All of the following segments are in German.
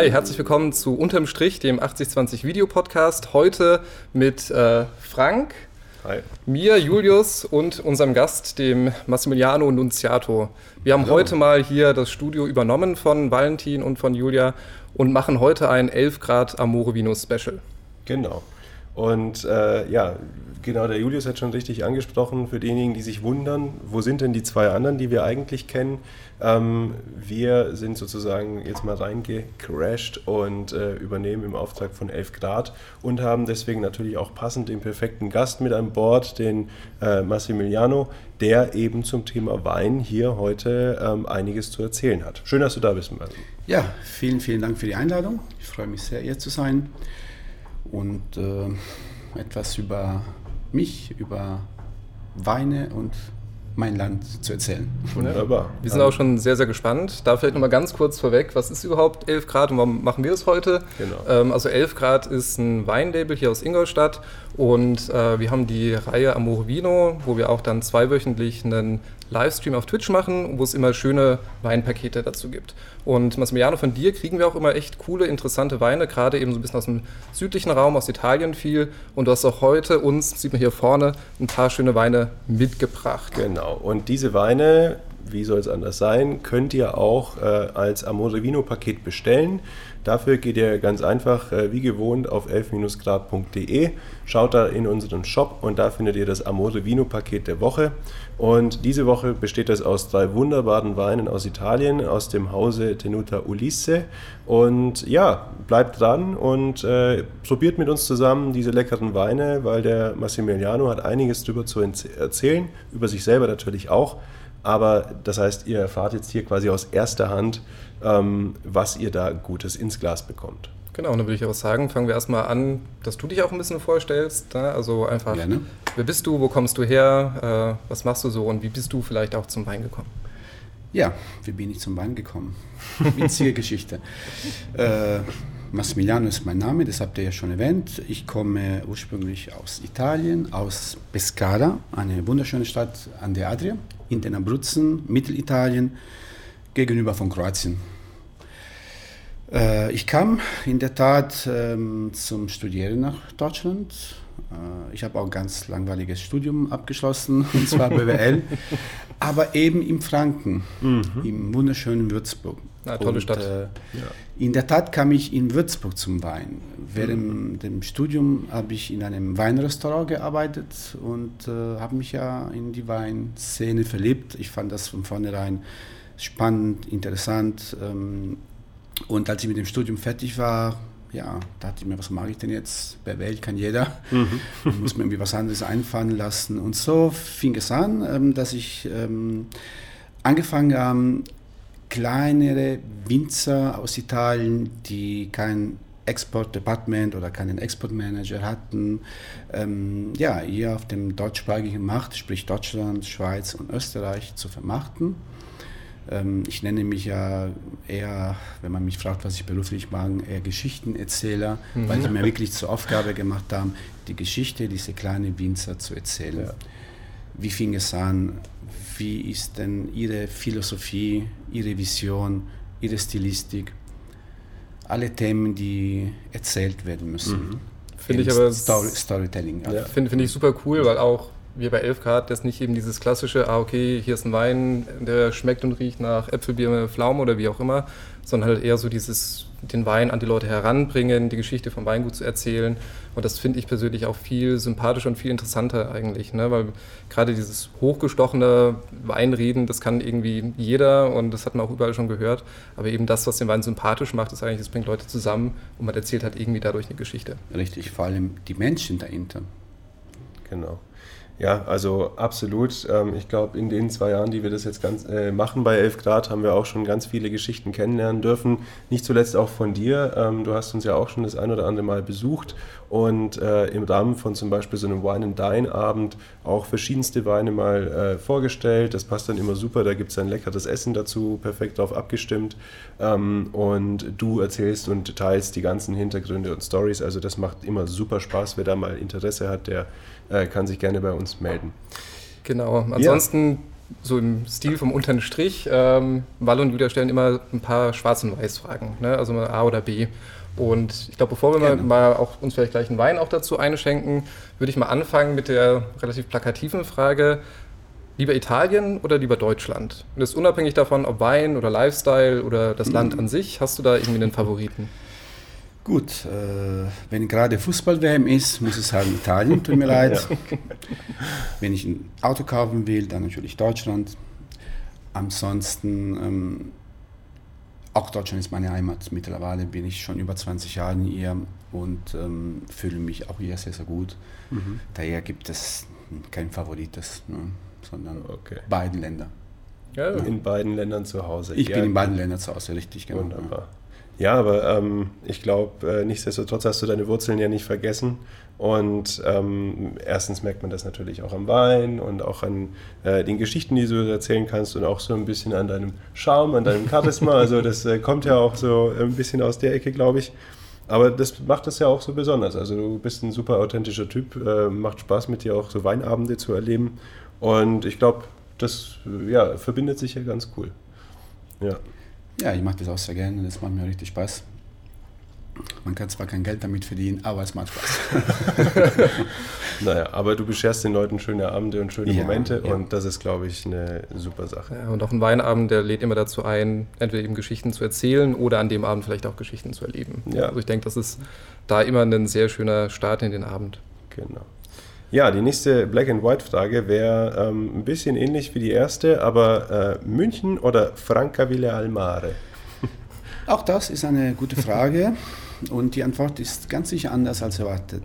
Hi, herzlich willkommen zu Unterm Strich, dem 8020 Videopodcast. Heute mit äh, Frank, Hi. mir, Julius und unserem Gast, dem Massimiliano Nunziato. Wir haben Hallo. heute mal hier das Studio übernommen von Valentin und von Julia und machen heute ein 11 Grad Amore Vino Special. Genau. Und äh, ja, genau, der Julius hat schon richtig angesprochen, für diejenigen, die sich wundern, wo sind denn die zwei anderen, die wir eigentlich kennen? Ähm, wir sind sozusagen jetzt mal reingecrashed und äh, übernehmen im Auftrag von 11 Grad und haben deswegen natürlich auch passend den perfekten Gast mit an Bord, den äh, Massimiliano, der eben zum Thema Wein hier heute ähm, einiges zu erzählen hat. Schön, dass du da bist, Martin. Ja, vielen, vielen Dank für die Einladung. Ich freue mich sehr, hier zu sein und äh, etwas über mich, über Weine und mein Land zu erzählen. Wunderbar. Wir sind auch schon sehr, sehr gespannt. Da vielleicht nochmal ganz kurz vorweg, was ist überhaupt 11 Grad und warum machen wir es heute? Genau. Ähm, also 11 Grad ist ein Weinlabel hier aus Ingolstadt und äh, wir haben die Reihe Amore Vino, wo wir auch dann zweiwöchentlich einen Livestream auf Twitch machen, wo es immer schöne Weinpakete dazu gibt. Und Massimiliano, von dir kriegen wir auch immer echt coole, interessante Weine, gerade eben so ein bisschen aus dem südlichen Raum, aus Italien viel. Und du hast auch heute uns, sieht man hier vorne, ein paar schöne Weine mitgebracht. Genau. Und diese Weine, wie soll es anders sein, könnt ihr auch äh, als Amore Vino Paket bestellen. Dafür geht ihr ganz einfach äh, wie gewohnt auf 11-grad.de, schaut da in unseren Shop und da findet ihr das Amore Vino Paket der Woche. Und diese Woche besteht es aus drei wunderbaren Weinen aus Italien, aus dem Hause Tenuta Ulisse. Und ja, bleibt dran und äh, probiert mit uns zusammen diese leckeren Weine, weil der Massimiliano hat einiges darüber zu erzählen, über sich selber natürlich auch. Aber das heißt, ihr erfahrt jetzt hier quasi aus erster Hand, ähm, was ihr da Gutes ins Glas bekommt. Genau, und dann würde ich auch sagen, fangen wir erstmal an, dass du dich auch ein bisschen vorstellst. Ne? Also einfach, Gerne. wer bist du, wo kommst du her, äh, was machst du so und wie bist du vielleicht auch zum Wein gekommen? Ja, wie bin ich zum Wein gekommen? Witzige Geschichte. Äh, Massimiliano ist mein Name, das habt ihr ja schon erwähnt. Ich komme ursprünglich aus Italien, aus Pescara, eine wunderschöne Stadt an der Adria, in den Abruzzen, Mittelitalien gegenüber von Kroatien. Äh, ich kam in der Tat ähm, zum Studieren nach Deutschland. Äh, ich habe auch ein ganz langweiliges Studium abgeschlossen, und zwar BWL, aber eben im Franken, mhm. im wunderschönen Würzburg. Ja, tolle und, Stadt. Äh, ja. In der Tat kam ich in Würzburg zum Wein. Während mhm. dem Studium habe ich in einem Weinrestaurant gearbeitet und äh, habe mich ja in die Weinszene verliebt. Ich fand das von vornherein spannend, interessant. Ähm, und als ich mit dem Studium fertig war, ja, dachte ich mir, was mache ich denn jetzt? Bei Welt kann jeder. Mhm. Ich muss mir irgendwie was anderes einfallen lassen. Und so fing es an, ähm, dass ich ähm, angefangen habe, kleinere Winzer aus Italien, die kein Export-Department oder keinen Exportmanager hatten, ähm, ja, hier auf dem deutschsprachigen Markt, sprich Deutschland, Schweiz und Österreich, zu vermarkten. Ähm, ich nenne mich ja eher, wenn man mich fragt, was ich beruflich mache, eher Geschichtenerzähler, mhm. weil ich mir wirklich zur Aufgabe gemacht habe, die Geschichte dieser kleinen Winzer zu erzählen. Ja. Wie fing es an? Wie ist denn Ihre Philosophie, Ihre Vision, Ihre Stilistik? Alle Themen, die erzählt werden müssen. Mhm. Finde ich aber Story, Storytelling. Ja. Finde find ich super cool, weil auch wir bei 11 Grad, das nicht eben dieses klassische, ah, okay, hier ist ein Wein, der schmeckt und riecht nach Äpfelbier, Pflaume oder wie auch immer, sondern halt eher so dieses, den Wein an die Leute heranbringen, die Geschichte vom Weingut zu erzählen. Und das finde ich persönlich auch viel sympathischer und viel interessanter eigentlich, ne? weil gerade dieses hochgestochene Weinreden, das kann irgendwie jeder und das hat man auch überall schon gehört. Aber eben das, was den Wein sympathisch macht, ist eigentlich, das bringt Leute zusammen und man erzählt halt irgendwie dadurch eine Geschichte. Richtig, vor allem die Menschen dahinter. Genau. Ja, also absolut. Ähm, ich glaube, in den zwei Jahren, die wir das jetzt ganz äh, machen bei 11 Grad, haben wir auch schon ganz viele Geschichten kennenlernen dürfen. Nicht zuletzt auch von dir. Ähm, du hast uns ja auch schon das ein oder andere Mal besucht und äh, im Rahmen von zum Beispiel so einem Wine and Dine Abend auch verschiedenste Weine mal äh, vorgestellt. Das passt dann immer super. Da gibt es ein leckeres Essen dazu, perfekt darauf abgestimmt. Ähm, und du erzählst und teilst die ganzen Hintergründe und Stories. Also das macht immer super Spaß. Wer da mal Interesse hat, der äh, kann sich gerne bei uns melden. Genau. Ansonsten ja. so im Stil vom unteren Strich. Ähm, und Julia stellen immer ein paar Schwarz- und Weiß-Fragen, ne? also mal A oder B. Und ich glaube, bevor wir mal, mal, auch uns vielleicht gleich einen Wein auch dazu einschenken, würde ich mal anfangen mit der relativ plakativen Frage, lieber Italien oder lieber Deutschland? Und das ist unabhängig davon, ob Wein oder Lifestyle oder das Land an sich, hast du da irgendwie einen Favoriten? Gut, äh, wenn gerade Fußball-WM ist, muss ich sagen Italien, tut mir leid. Ja. Wenn ich ein Auto kaufen will, dann natürlich Deutschland. Ansonsten, ähm, auch Deutschland ist meine Heimat. Mittlerweile bin ich schon über 20 Jahre hier und ähm, fühle mich auch hier sehr, sehr gut. Mhm. Daher gibt es kein Favorites, ne, sondern okay. beiden Länder. Ja, in beiden Ländern zu Hause. Ich ja. bin in beiden Ländern zu Hause, richtig, genau. Wunderbar. Ja, aber ähm, ich glaube, äh, nichtsdestotrotz hast du deine Wurzeln ja nicht vergessen. Und ähm, erstens merkt man das natürlich auch am Wein und auch an äh, den Geschichten, die du erzählen kannst und auch so ein bisschen an deinem Charme, an deinem Charisma. Also das äh, kommt ja auch so ein bisschen aus der Ecke, glaube ich. Aber das macht das ja auch so besonders. Also du bist ein super authentischer Typ, äh, macht Spaß mit dir auch so Weinabende zu erleben. Und ich glaube, das ja, verbindet sich ja ganz cool. Ja. Ja, ich mache das auch sehr gerne, das macht mir richtig Spaß. Man kann zwar kein Geld damit verdienen, aber es macht Spaß. naja, aber du bescherst den Leuten schöne Abende und schöne ja, Momente ja. und das ist, glaube ich, eine super Sache. Ja, und auch ein Weinabend, der lädt immer dazu ein, entweder eben Geschichten zu erzählen oder an dem Abend vielleicht auch Geschichten zu erleben. Ja. Also ich denke, das ist da immer ein sehr schöner Start in den Abend. Genau. Ja, die nächste Black and White Frage wäre ähm, ein bisschen ähnlich wie die erste, aber äh, München oder Francavilla al Mare? Auch das ist eine gute Frage und die Antwort ist ganz sicher anders als erwartet.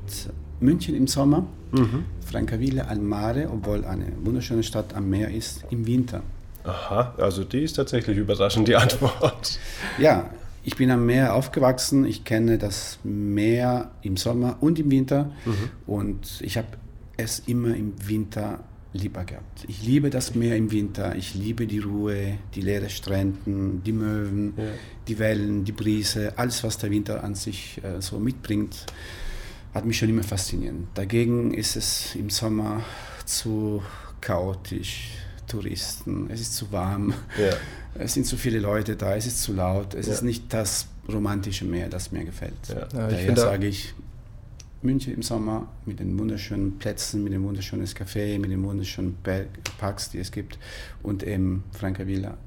München im Sommer, mhm. Francavilla al Mare, obwohl eine wunderschöne Stadt am Meer ist, im Winter. Aha, also die ist tatsächlich überraschend, die Antwort. Ja, ich bin am Meer aufgewachsen, ich kenne das Meer im Sommer und im Winter mhm. und ich habe es immer im Winter lieber gehabt. Ich liebe das Meer im Winter, ich liebe die Ruhe, die leeren Stränden, die Möwen, ja. die Wellen, die Brise, alles, was der Winter an sich äh, so mitbringt, hat mich schon immer fasziniert. Dagegen ist es im Sommer zu chaotisch, Touristen, es ist zu warm, ja. es sind zu viele Leute da, es ist zu laut, es ja. ist nicht das romantische Meer, das mir gefällt. Daher sage ich, München im Sommer mit den wunderschönen Plätzen, mit dem wunderschönen Café, mit den wunderschönen Parks, die es gibt und eben Francavilla,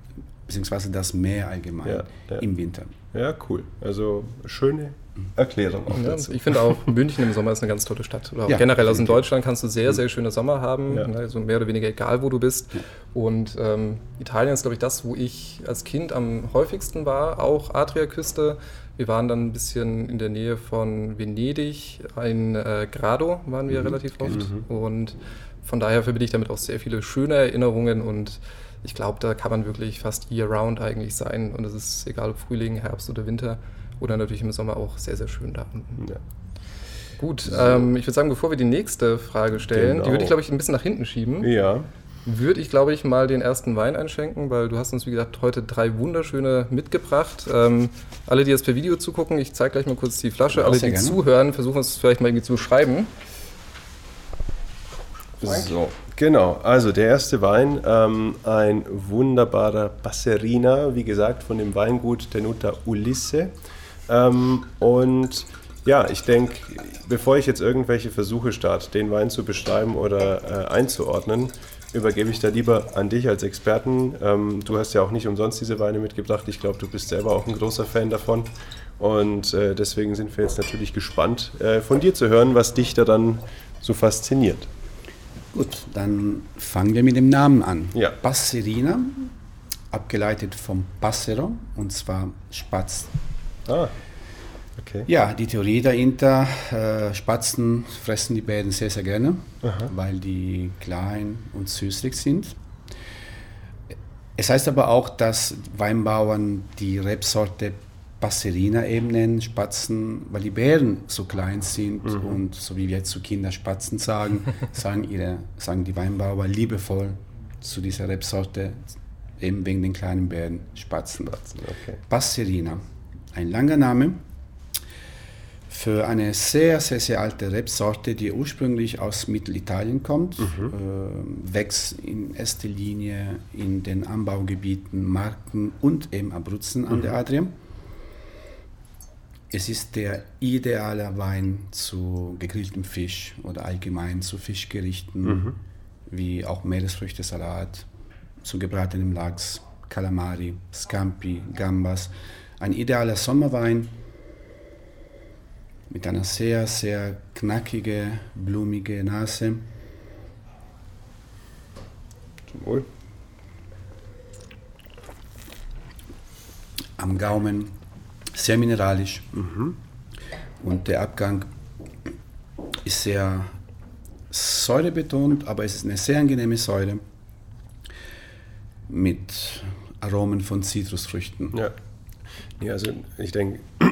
beziehungsweise das Meer allgemein ja, ja. im Winter. Ja, cool. Also schöne Erklärung auch ja, dazu. Ich finde auch, München im Sommer ist eine ganz tolle Stadt. Oder ja, generell, also in Deutschland kannst du sehr, sehr schöne Sommer haben, ja. also mehr oder weniger egal, wo du bist. Und ähm, Italien ist, glaube ich, das, wo ich als Kind am häufigsten war, auch Adriaküste. Wir waren dann ein bisschen in der Nähe von Venedig, in äh, Grado waren wir mhm. relativ oft. Mhm. Und von daher verbinde ich damit auch sehr viele schöne Erinnerungen und ich glaube, da kann man wirklich fast year-round eigentlich sein. Und es ist egal ob Frühling, Herbst oder Winter oder natürlich im Sommer auch sehr, sehr schön da unten. Ja. Gut, so. ähm, ich würde sagen, bevor wir die nächste Frage stellen, genau. die würde ich, glaube ich, ein bisschen nach hinten schieben. Ja würde ich, glaube ich, mal den ersten Wein einschenken, weil du hast uns, wie gesagt, heute drei wunderschöne mitgebracht. Ähm, alle, die jetzt per Video zugucken, ich zeige gleich mal kurz die Flasche. alle, die gerne. zuhören, versuchen es vielleicht mal irgendwie zu beschreiben. So, genau. Also der erste Wein, ähm, ein wunderbarer Passerina, wie gesagt, von dem Weingut Tenuta Ulisse. Ähm, und ja, ich denke, bevor ich jetzt irgendwelche Versuche starte, den Wein zu beschreiben oder äh, einzuordnen, übergebe ich da lieber an dich als Experten. Ähm, du hast ja auch nicht umsonst diese Weine mitgebracht. Ich glaube, du bist selber auch ein großer Fan davon. Und äh, deswegen sind wir jetzt natürlich gespannt, äh, von dir zu hören, was dich da dann so fasziniert. Gut, dann fangen wir mit dem Namen an. Ja. Passerina, abgeleitet vom Passero, und zwar Spatz. Ah. Okay. Ja, die Theorie dahinter, äh, Spatzen fressen die Bären sehr, sehr gerne, Aha. weil die klein und süßlich sind. Es heißt aber auch, dass Weinbauern die Rebsorte Passerina eben nennen, Spatzen, weil die Bären so klein sind mhm. und so wie wir zu Kinder Spatzen sagen, sagen, ihre, sagen die Weinbauer liebevoll zu dieser Rebsorte, eben wegen den kleinen Bären Spatzen. Spatzen okay. Passerina, ein langer Name, für eine sehr, sehr, sehr alte Rebsorte, die ursprünglich aus Mittelitalien kommt, mhm. äh, wächst in erster Linie in den Anbaugebieten Marken und eben Abruzzen mhm. an der Adria. Es ist der ideale Wein zu gegrilltem Fisch oder allgemein zu Fischgerichten, mhm. wie auch Meeresfrüchtesalat, zu gebratenem Lachs, Calamari, Scampi, Gambas. Ein idealer Sommerwein mit einer sehr, sehr knackige, blumige Nase. Zum Wohl. Am Gaumen sehr mineralisch. Mhm. Und der Abgang ist sehr säurebetont, aber es ist eine sehr angenehme Säure mit Aromen von Zitrusfrüchten. Ja. Ja also ich denke,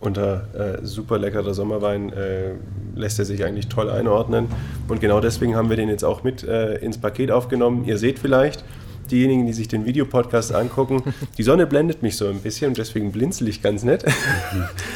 unter äh, super leckerer Sommerwein äh, lässt er sich eigentlich toll einordnen. Und genau deswegen haben wir den jetzt auch mit äh, ins Paket aufgenommen. Ihr seht vielleicht, diejenigen, die sich den Videopodcast angucken, die Sonne blendet mich so ein bisschen und deswegen blinzel ich ganz nett.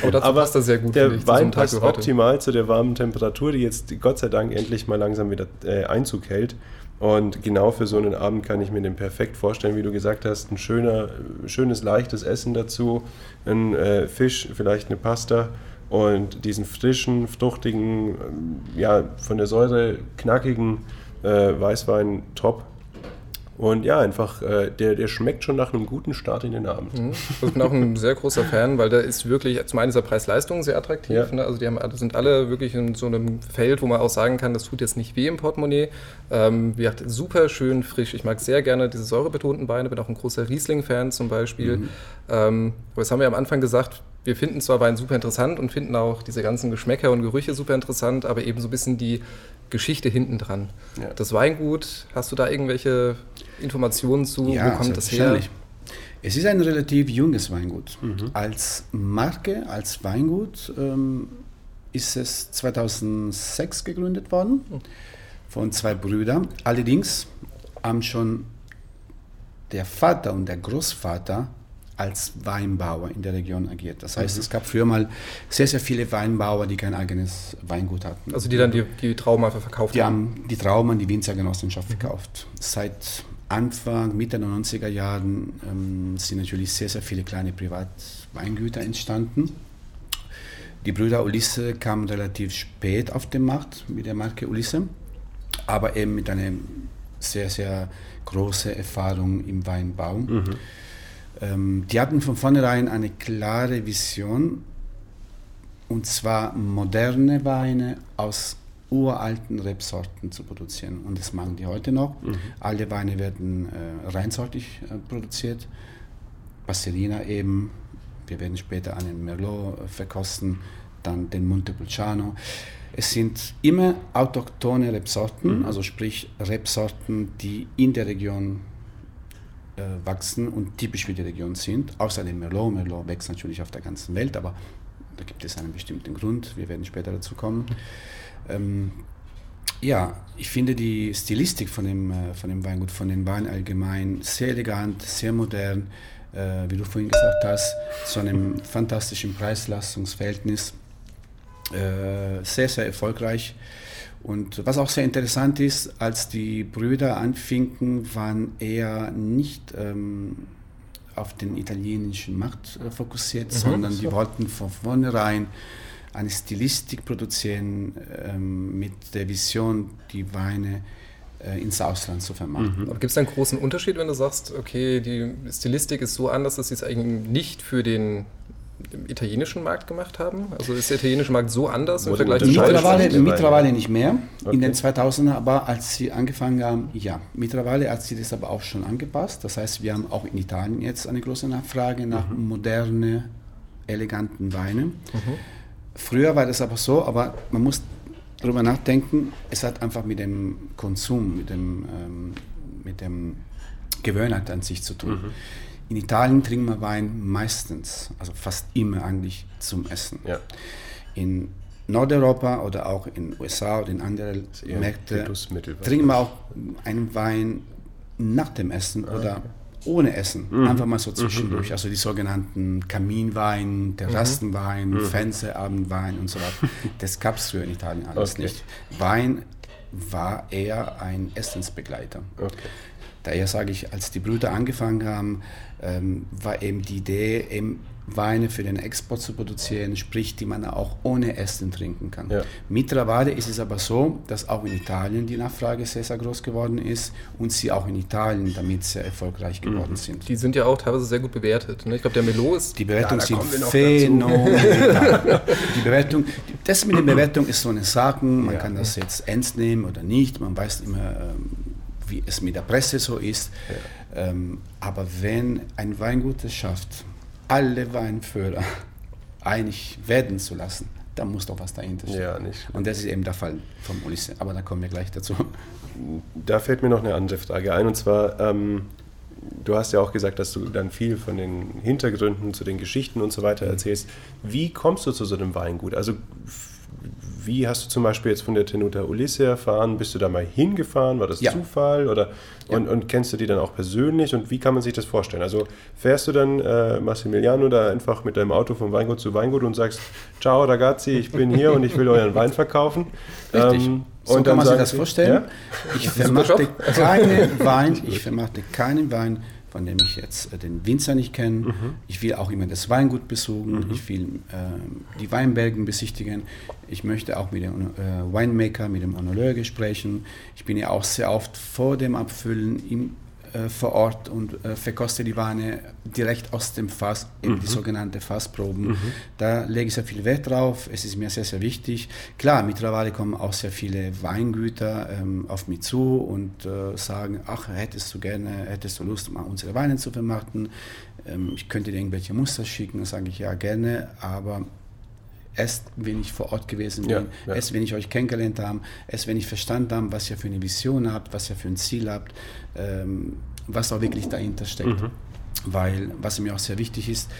Oh, dazu Aber passt das sehr gut. Der ich, Wein passt optimal zu der warmen Temperatur, die jetzt Gott sei Dank endlich mal langsam wieder äh, Einzug hält. Und genau für so einen Abend kann ich mir den perfekt vorstellen, wie du gesagt hast, ein schöner, schönes, leichtes Essen dazu, ein äh, Fisch, vielleicht eine Pasta. Und diesen frischen, fruchtigen, ja, von der Säure knackigen äh, Weißwein top. Und ja, einfach, äh, der, der schmeckt schon nach einem guten Start in den Abend. Mhm. Ich bin auch ein sehr großer Fan, weil der ist wirklich, zum einen dieser Preis-Leistung sehr attraktiv. Ja. Ne? Also die haben, sind alle wirklich in so einem Feld, wo man auch sagen kann, das tut jetzt nicht weh im Portemonnaie. Ähm, wie gesagt, super schön frisch. Ich mag sehr gerne diese säurebetonten Weine, bin auch ein großer Riesling-Fan zum Beispiel. Mhm. Ähm, aber das haben wir am Anfang gesagt, wir finden zwar Wein super interessant und finden auch diese ganzen Geschmäcker und Gerüche super interessant, aber eben so ein bisschen die Geschichte hinten dran. Ja. Das Weingut, hast du da irgendwelche Informationen zu? Ja, Wo kommt das her? Es ist ein relativ junges Weingut. Mhm. Als Marke, als Weingut ähm, ist es 2006 gegründet worden von zwei Brüdern. Allerdings haben schon der Vater und der Großvater als Weinbauer in der Region agiert. Das heißt, mhm. es gab früher mal sehr, sehr viele Weinbauer, die kein eigenes Weingut hatten. Also die dann die, die Trauben einfach verkauft die haben? Die haben die Trauben an die Winzergenossenschaft mhm. verkauft. Seit Anfang, Mitte der 90er Jahren ähm, sind natürlich sehr, sehr viele kleine Privatweingüter entstanden. Die Brüder Ulisse kamen relativ spät auf den Markt mit der Marke Ulisse, aber eben mit einer sehr, sehr großen Erfahrung im Weinbau. Mhm. Ähm, die hatten von vornherein eine klare Vision, und zwar moderne Weine aus uralten Rebsorten zu produzieren. Und das machen die heute noch. Mhm. Alle Weine werden äh, reinsortig äh, produziert. Passerina eben, wir werden später einen Merlot äh, verkosten, dann den Montepulciano. Es sind immer autochthone Rebsorten, mhm. also sprich Rebsorten, die in der Region äh, wachsen und typisch für die Region sind. Außer dem Merlot. Merlot wächst natürlich auf der ganzen Welt, aber da gibt es einen bestimmten Grund. Wir werden später dazu kommen. Ähm, ja, ich finde die Stilistik von dem, äh, von dem Weingut, von den Weinen allgemein sehr elegant, sehr modern, äh, wie du vorhin gesagt hast, zu einem fantastischen Preis-Leistungs-Verhältnis. Äh, sehr, sehr erfolgreich. Und was auch sehr interessant ist, als die Brüder anfingen, waren eher nicht ähm, auf den italienischen Markt äh, fokussiert, mhm, sondern so. die wollten von vornherein eine Stilistik produzieren ähm, mit der Vision, die Weine äh, ins Ausland zu vermarkten. Mhm. Gibt es einen großen Unterschied, wenn du sagst, okay, die Stilistik ist so anders, dass sie es eigentlich nicht für den italienischen Markt gemacht haben? Also ist der italienische Markt so anders im Vergleich zu mittlerweile, mittlerweile nicht mehr. Okay. In den 2000er, aber als sie angefangen haben, ja. Mittlerweile hat sie das aber auch schon angepasst. Das heißt, wir haben auch in Italien jetzt eine große Nachfrage nach mhm. moderne, eleganten Weinen. Mhm. Früher war das aber so, aber man muss darüber nachdenken, es hat einfach mit dem Konsum, mit dem, ähm, mit dem Gewöhnheit an sich zu tun. Mhm. In Italien trinkt man Wein meistens, also fast immer eigentlich zum Essen. Ja. In Nordeuropa oder auch in den USA oder in anderen Märkten trinken wir auch einen Wein nach dem Essen ah, oder okay. Ohne Essen, mhm. einfach mal so zwischendurch. Mhm. Also die sogenannten Kaminwein, Terrassenwein, mhm. Fensterabendwein und so weiter. Das gab es früher in Italien alles okay. nicht. Wein war eher ein Essensbegleiter. Okay. Daher sage ich, als die Brüder angefangen haben, ähm, war eben die Idee, eben Weine für den Export zu produzieren, sprich, die man auch ohne Essen trinken kann. Ja. Mittlerweile ist es aber so, dass auch in Italien die Nachfrage sehr, sehr groß geworden ist und sie auch in Italien damit sehr erfolgreich mhm. geworden mhm. sind. Die sind ja auch teilweise sehr gut bewertet. Ne? Ich glaube, der Melo ist... Die Bewertungen ja, sind phänomenal. die Bewertung, das mit der Bewertung ist so eine Sache, man ja. kann das jetzt ernst nehmen oder nicht, man weiß immer, ähm, wie es mit der Presse so ist. Ähm, aber wenn ein Weingut es schafft, alle Weinführer einig werden zu lassen, da muss doch was dahinter stehen. Ja, nicht. Und das ist eben der Fall von Ulisse. Aber da kommen wir gleich dazu. Da fällt mir noch eine andere Frage ein. Und zwar, ähm, du hast ja auch gesagt, dass du dann viel von den Hintergründen zu den Geschichten und so weiter mhm. erzählst. Wie kommst du zu so einem Weingut? Also wie hast du zum Beispiel jetzt von der Tenuta Ulisse erfahren? Bist du da mal hingefahren? War das ja. Zufall? Oder, und, ja. und, kennst du die dann auch persönlich? Und wie kann man sich das vorstellen? Also fährst du dann, äh, Massimiliano, da einfach mit deinem Auto von Weingut zu Weingut und sagst, ciao ragazzi, ich bin hier und ich will euren Wein verkaufen? Richtig. Ähm, so und kann man sich das vorstellen. Ja? Ich vermachte keinen Wein, ich vermachte keinen Wein von dem ich jetzt äh, den Winzer nicht kenne. Mhm. Ich will auch immer das Weingut besuchen, mhm. ich will äh, die Weinbergen besichtigen. Ich möchte auch mit dem äh, Winemaker, mit dem Annulleur sprechen. Ich bin ja auch sehr oft vor dem Abfüllen im vor Ort und äh, verkoste die Weine direkt aus dem Fass, eben mhm. die sogenannten Fassproben. Mhm. Da lege ich sehr viel Wert drauf. Es ist mir sehr, sehr wichtig. Klar, mittlerweile kommen auch sehr viele Weingüter ähm, auf mich zu und äh, sagen, ach, hättest du gerne, hättest du Lust, mal unsere Weine zu vermarkten? Ähm, ich könnte dir irgendwelche Muster schicken. Dann sage ich ja gerne, aber erst wenn ich vor Ort gewesen bin, ja, ja. erst wenn ich euch kennengelernt habe, erst wenn ich verstanden habe, was ihr für eine Vision habt, was ihr für ein Ziel habt, ähm, was auch wirklich dahinter steckt. Mhm. Weil, was mir auch sehr wichtig ist,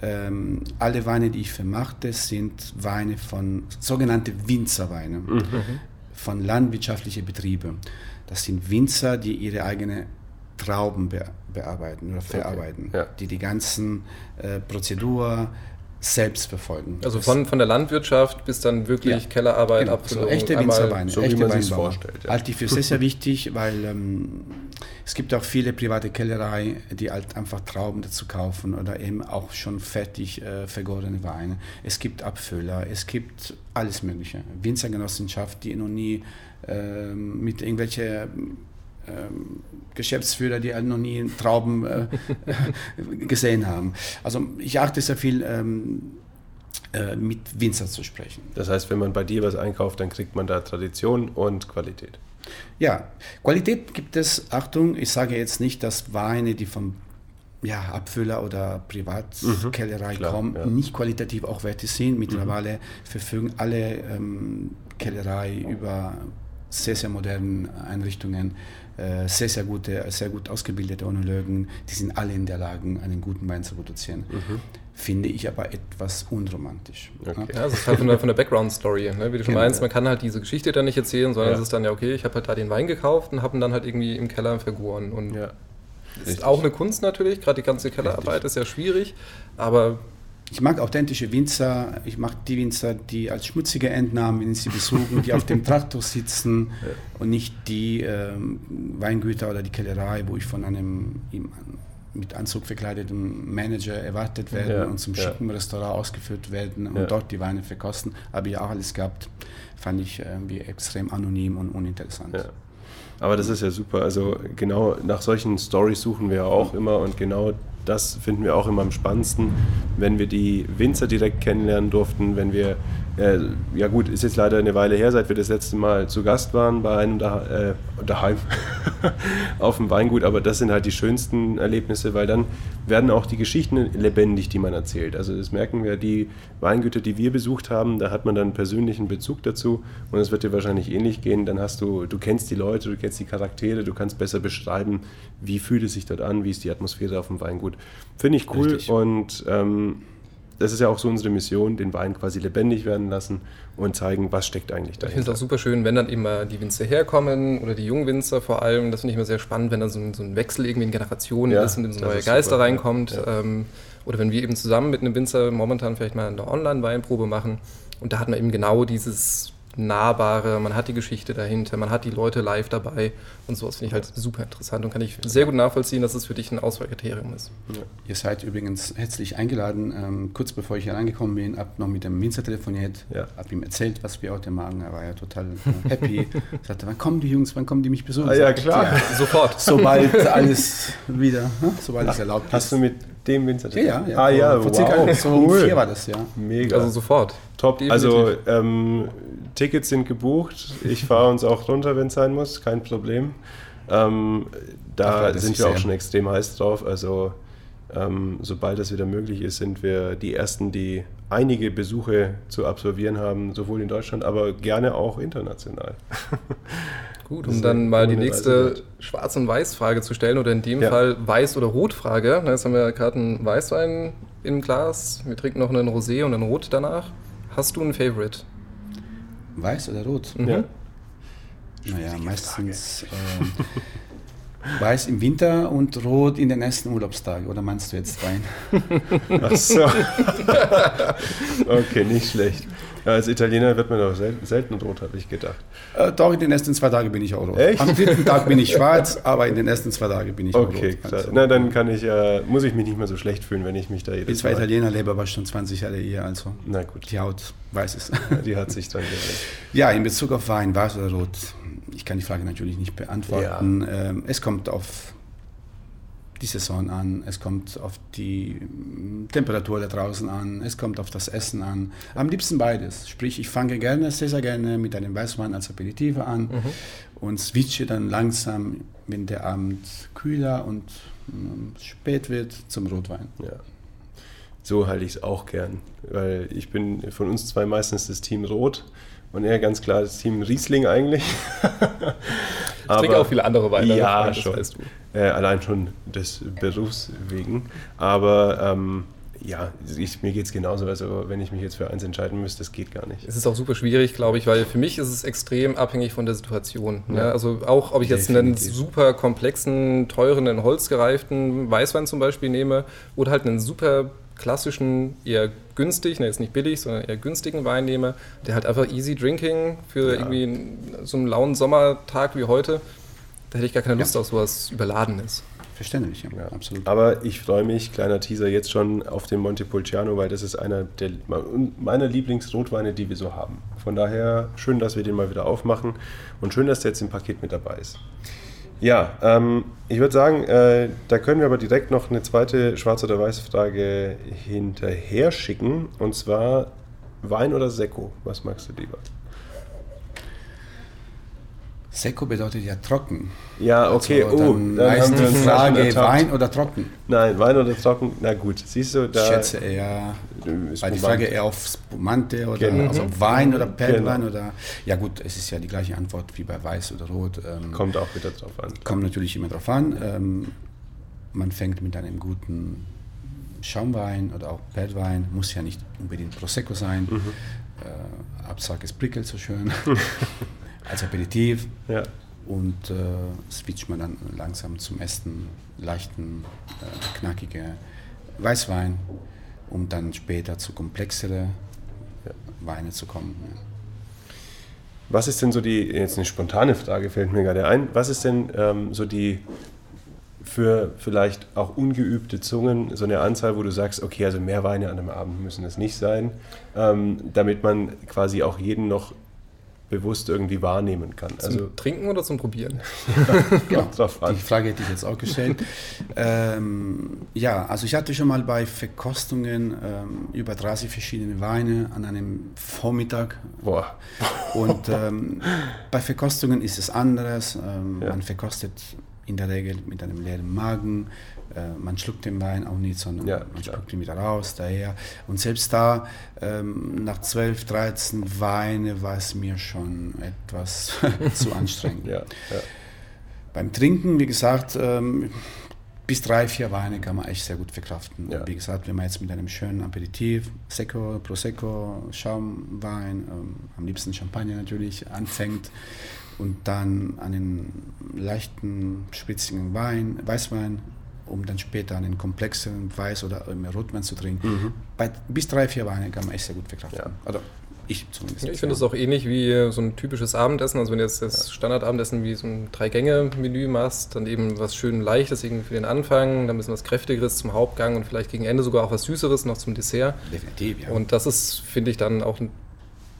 ähm, alle Weine, die ich vermachte, sind Weine von sogenannte Winzerweine, mhm. von landwirtschaftlichen Betrieben. Das sind Winzer, die ihre eigene Trauben be bearbeiten oder verarbeiten, okay. ja. die die ganzen äh, Prozedur, selbst verfolgen. Also von, von der Landwirtschaft bis dann wirklich ja, Kellerarbeit, genau. Abfüllung. So echte Winzerweine, so echte wie man sich vorstellt. Ja. Halte ich für sehr, sehr wichtig, weil ähm, es gibt auch viele private Kellerei, die halt einfach Trauben dazu kaufen oder eben auch schon fertig äh, vergorene Weine. Es gibt Abfüller, es gibt alles Mögliche. Winzergenossenschaft, die noch nie äh, mit irgendwelchen Geschäftsführer, die halt noch nie Trauben äh, gesehen haben. Also ich achte sehr viel ähm, äh, mit Winzer zu sprechen. Das heißt, wenn man bei dir was einkauft, dann kriegt man da Tradition und Qualität. Ja, Qualität gibt es, Achtung, ich sage jetzt nicht, dass Weine, die vom ja, Abfüller oder Privatkellerei mhm, kommen, ja. nicht qualitativ auch wertig sind. Mittlerweile mhm. verfügen alle ähm, Kellerei über sehr, sehr modernen Einrichtungen, äh, sehr, sehr gute, sehr gut ausgebildete Onologen, die sind alle in der Lage, einen guten Wein zu produzieren. Mhm. Finde ich aber etwas unromantisch. Okay. Ja, das ist halt von der, von der Background-Story. Ne? Wie du schon genau. meinst, man kann halt diese Geschichte dann nicht erzählen, sondern ja. es ist dann ja okay, ich habe halt da den Wein gekauft und habe ihn dann halt irgendwie im Keller vergoren. Und ja. ist auch eine Kunst natürlich, gerade die ganze Kellerarbeit Richtig. ist ja schwierig, aber ich mag authentische Winzer, ich mag die Winzer, die als schmutzige Entnahmen, wenn sie besuchen, die auf dem Traktor sitzen ja. und nicht die ähm, Weingüter oder die Kellerei, wo ich von einem mit Anzug verkleideten Manager erwartet werde ja. und zum schicken Restaurant ausgeführt werden und dort die Weine verkosten. Habe ich auch alles gehabt. Fand ich irgendwie extrem anonym und uninteressant. Aber das ist ja super. Also genau nach solchen Stories suchen wir auch immer und genau das finden wir auch immer am spannendsten, wenn wir die Winzer direkt kennenlernen durften, wenn wir äh, ja gut, ist jetzt leider eine Weile her, seit wir das letzte Mal zu Gast waren bei einem da, äh, daheim auf dem Weingut, aber das sind halt die schönsten Erlebnisse, weil dann werden auch die Geschichten lebendig, die man erzählt. Also das merken wir, die Weingüter, die wir besucht haben, da hat man dann einen persönlichen Bezug dazu und es wird dir wahrscheinlich ähnlich gehen. Dann hast du, du kennst die Leute, du kennst die Charaktere, du kannst besser beschreiben, wie fühlt es sich dort an, wie ist die Atmosphäre auf dem Weingut. Finde ich cool Richtig. und ähm, das ist ja auch so unsere Mission, den Wein quasi lebendig werden lassen und zeigen, was steckt eigentlich dahinter. Ich finde es auch super schön, wenn dann eben mal die Winzer herkommen oder die jungen Winzer vor allem. Das finde ich immer sehr spannend, wenn da so ein, so ein Wechsel irgendwie in Generationen ja, ist und in so neue Geister super. reinkommt. Ja. Ähm, oder wenn wir eben zusammen mit einem Winzer momentan vielleicht mal eine Online-Weinprobe machen und da hat man eben genau dieses Nahbare, man hat die Geschichte dahinter, man hat die Leute live dabei und sowas finde ich halt super interessant und kann ich sehr gut nachvollziehen, dass es für dich ein Auswahlkriterium ist. Ja. Ihr seid übrigens herzlich eingeladen. Ähm, kurz bevor ich hier reingekommen bin, habe noch mit dem Winzer telefoniert, ja. habe ihm erzählt, was wir heute machen. Er war ja total äh, happy. sagte, wann kommen die Jungs, wann kommen die mich besuchen? Ah, ja, klar. Ja, sofort. Sobald alles wieder, ne? sobald es erlaubt ist. Hast du mit dem Winzer Ja, ja. ja. Ah, ja, vor, wow. circa so cool. vier war das, ja. Mega. Also sofort. Top. Also ähm, Tickets sind gebucht. Ich fahre uns auch runter, wenn es sein muss. Kein Problem. Ähm, da Ach, sind wir auch schon extrem heiß drauf. Also ähm, sobald das wieder möglich ist, sind wir die Ersten, die einige Besuche zu absolvieren haben, sowohl in Deutschland, aber gerne auch international. Gut, um dann mal die nächste Schwarz- und Weiß-Frage zu stellen, oder in dem ja. Fall Weiß- oder Rot-Frage. Jetzt haben wir gerade einen Weißwein im Glas, wir trinken noch einen Rosé und einen Rot danach. Hast du einen Favorite? Weiß oder Rot? Mhm. Ja. Naja, meistens äh, weiß im Winter und rot in den ersten Urlaubstagen. Oder meinst du jetzt Wein? Ach so. okay, nicht schlecht. Ja, als Italiener wird man doch selten, selten rot, habe ich gedacht. Äh, doch, in den ersten zwei Tagen bin ich auch rot. Echt? Am dritten Tag bin ich schwarz, aber in den ersten zwei Tagen bin ich okay, auch rot. Okay, klar. Also, Na, dann kann ich, äh, muss ich mich nicht mehr so schlecht fühlen, wenn ich mich da jedes bin zwar Italiener, lebe aber schon 20 Jahre hier, also Na gut. die Haut weiß es. die hat sich dann geändert. Ja, in Bezug auf Wein, weiß oder rot, ich kann die Frage natürlich nicht beantworten. Ja. Ähm, es kommt auf die Saison an, es kommt auf die mm, Temperatur da draußen an, es kommt auf das Essen an. Am liebsten beides. Sprich, ich fange gerne, sehr, sehr gerne mit einem Weißwein als Aperitif an mhm. und switche dann langsam, wenn der Abend kühler und mm, spät wird, zum Rotwein. Ja. So halte ich es auch gern, weil ich bin von uns zwei meistens das Team Rot und er ganz klar das Team Riesling eigentlich. ich trinke auch viele andere Weine. Ja, schon. Weißt du. Äh, allein schon des Berufs wegen. Aber ähm, ja, ich, mir geht es genauso. Also, wenn ich mich jetzt für eins entscheiden müsste, das geht gar nicht. Es ist auch super schwierig, glaube ich, weil für mich ist es extrem abhängig von der Situation. Ne? Ja. Also, auch ob ich jetzt Definitiv. einen super komplexen, teuren, holzgereiften Weißwein zum Beispiel nehme oder halt einen super klassischen, eher günstig, ne, jetzt nicht billig, sondern eher günstigen Wein nehme, der halt einfach easy drinking für ja. irgendwie so einen lauen Sommertag wie heute, da hätte ich gar keine Lust ja. auf sowas Überladenes. Verständlich, ja, ja, absolut. Aber ich freue mich, kleiner Teaser, jetzt schon auf den Montepulciano, weil das ist einer der, meiner Lieblingsrotweine, die wir so haben. Von daher schön, dass wir den mal wieder aufmachen und schön, dass der jetzt im Paket mit dabei ist. Ja, ähm, ich würde sagen, äh, da können wir aber direkt noch eine zweite Schwarz- oder Weiß-Frage hinterher schicken. Und zwar Wein oder Sekko? Was magst du lieber? Sekko bedeutet ja trocken. Ja, okay. Also, oh, dann heißt die Frage Wein oder trocken? Nein, Wein oder trocken. Na gut, siehst du, da. Ich schätze eher, weil die Frage eher auf Spumante oder genau. also Wein oder Perlwein genau. oder. Ja, gut, es ist ja die gleiche Antwort wie bei Weiß oder Rot. Ähm, kommt auch wieder drauf an. Kommt natürlich immer drauf an. Ähm, man fängt mit einem guten Schaumwein oder auch Perlwein, muss ja nicht unbedingt Prosecco sein. Mhm. Äh, Absag, es prickelt so schön. als Aperitif. Ja. Und äh, switcht man dann langsam zum ersten leichten, äh, knackige Weißwein, um dann später zu komplexere ja. Weine zu kommen. Ja. Was ist denn so die, jetzt eine spontane Frage fällt mir gerade ein, was ist denn ähm, so die für vielleicht auch ungeübte Zungen so eine Anzahl, wo du sagst, okay, also mehr Weine an einem Abend müssen es nicht sein, ähm, damit man quasi auch jeden noch bewusst irgendwie wahrnehmen kann. Zum also, Trinken oder zum Probieren? genau, die Frage hätte ich jetzt auch gestellt. ähm, ja, also ich hatte schon mal bei Verkostungen ähm, über 30 verschiedene Weine an einem Vormittag. Boah. Und ähm, bei Verkostungen ist es anderes. Ähm, ja. Man verkostet in der Regel mit einem leeren Magen. Äh, man schluckt den Wein auch nicht, sondern ja, man spuckt ihn wieder raus, daher. Und selbst da, ähm, nach 12, 13 Weine war es mir schon etwas zu anstrengend. Ja, ja. Beim Trinken, wie gesagt, ähm, bis drei, vier Weine kann man echt sehr gut verkraften. Ja. Wie gesagt, wenn man jetzt mit einem schönen Aperitif, Secco, Prosecco, Schaumwein, ähm, am liebsten Champagner natürlich, anfängt und dann einen leichten, spritzigen Wein, Weißwein, um dann später einen komplexeren Weiß- oder Rotwein zu trinken. Mhm. Bei, bis drei, vier Weine kann man echt sehr gut verkraften. Ja. Also, ich zumindest. Ich finde es auch ähnlich wie so ein typisches Abendessen. Also wenn du jetzt das Standardabendessen wie so ein Drei-Gänge-Menü machst, dann eben was schön Leichtes irgendwie für den Anfang, dann ein bisschen was Kräftigeres zum Hauptgang und vielleicht gegen Ende sogar auch was Süßeres noch zum Dessert. Definitiv, ja. Und das ist, finde ich, dann auch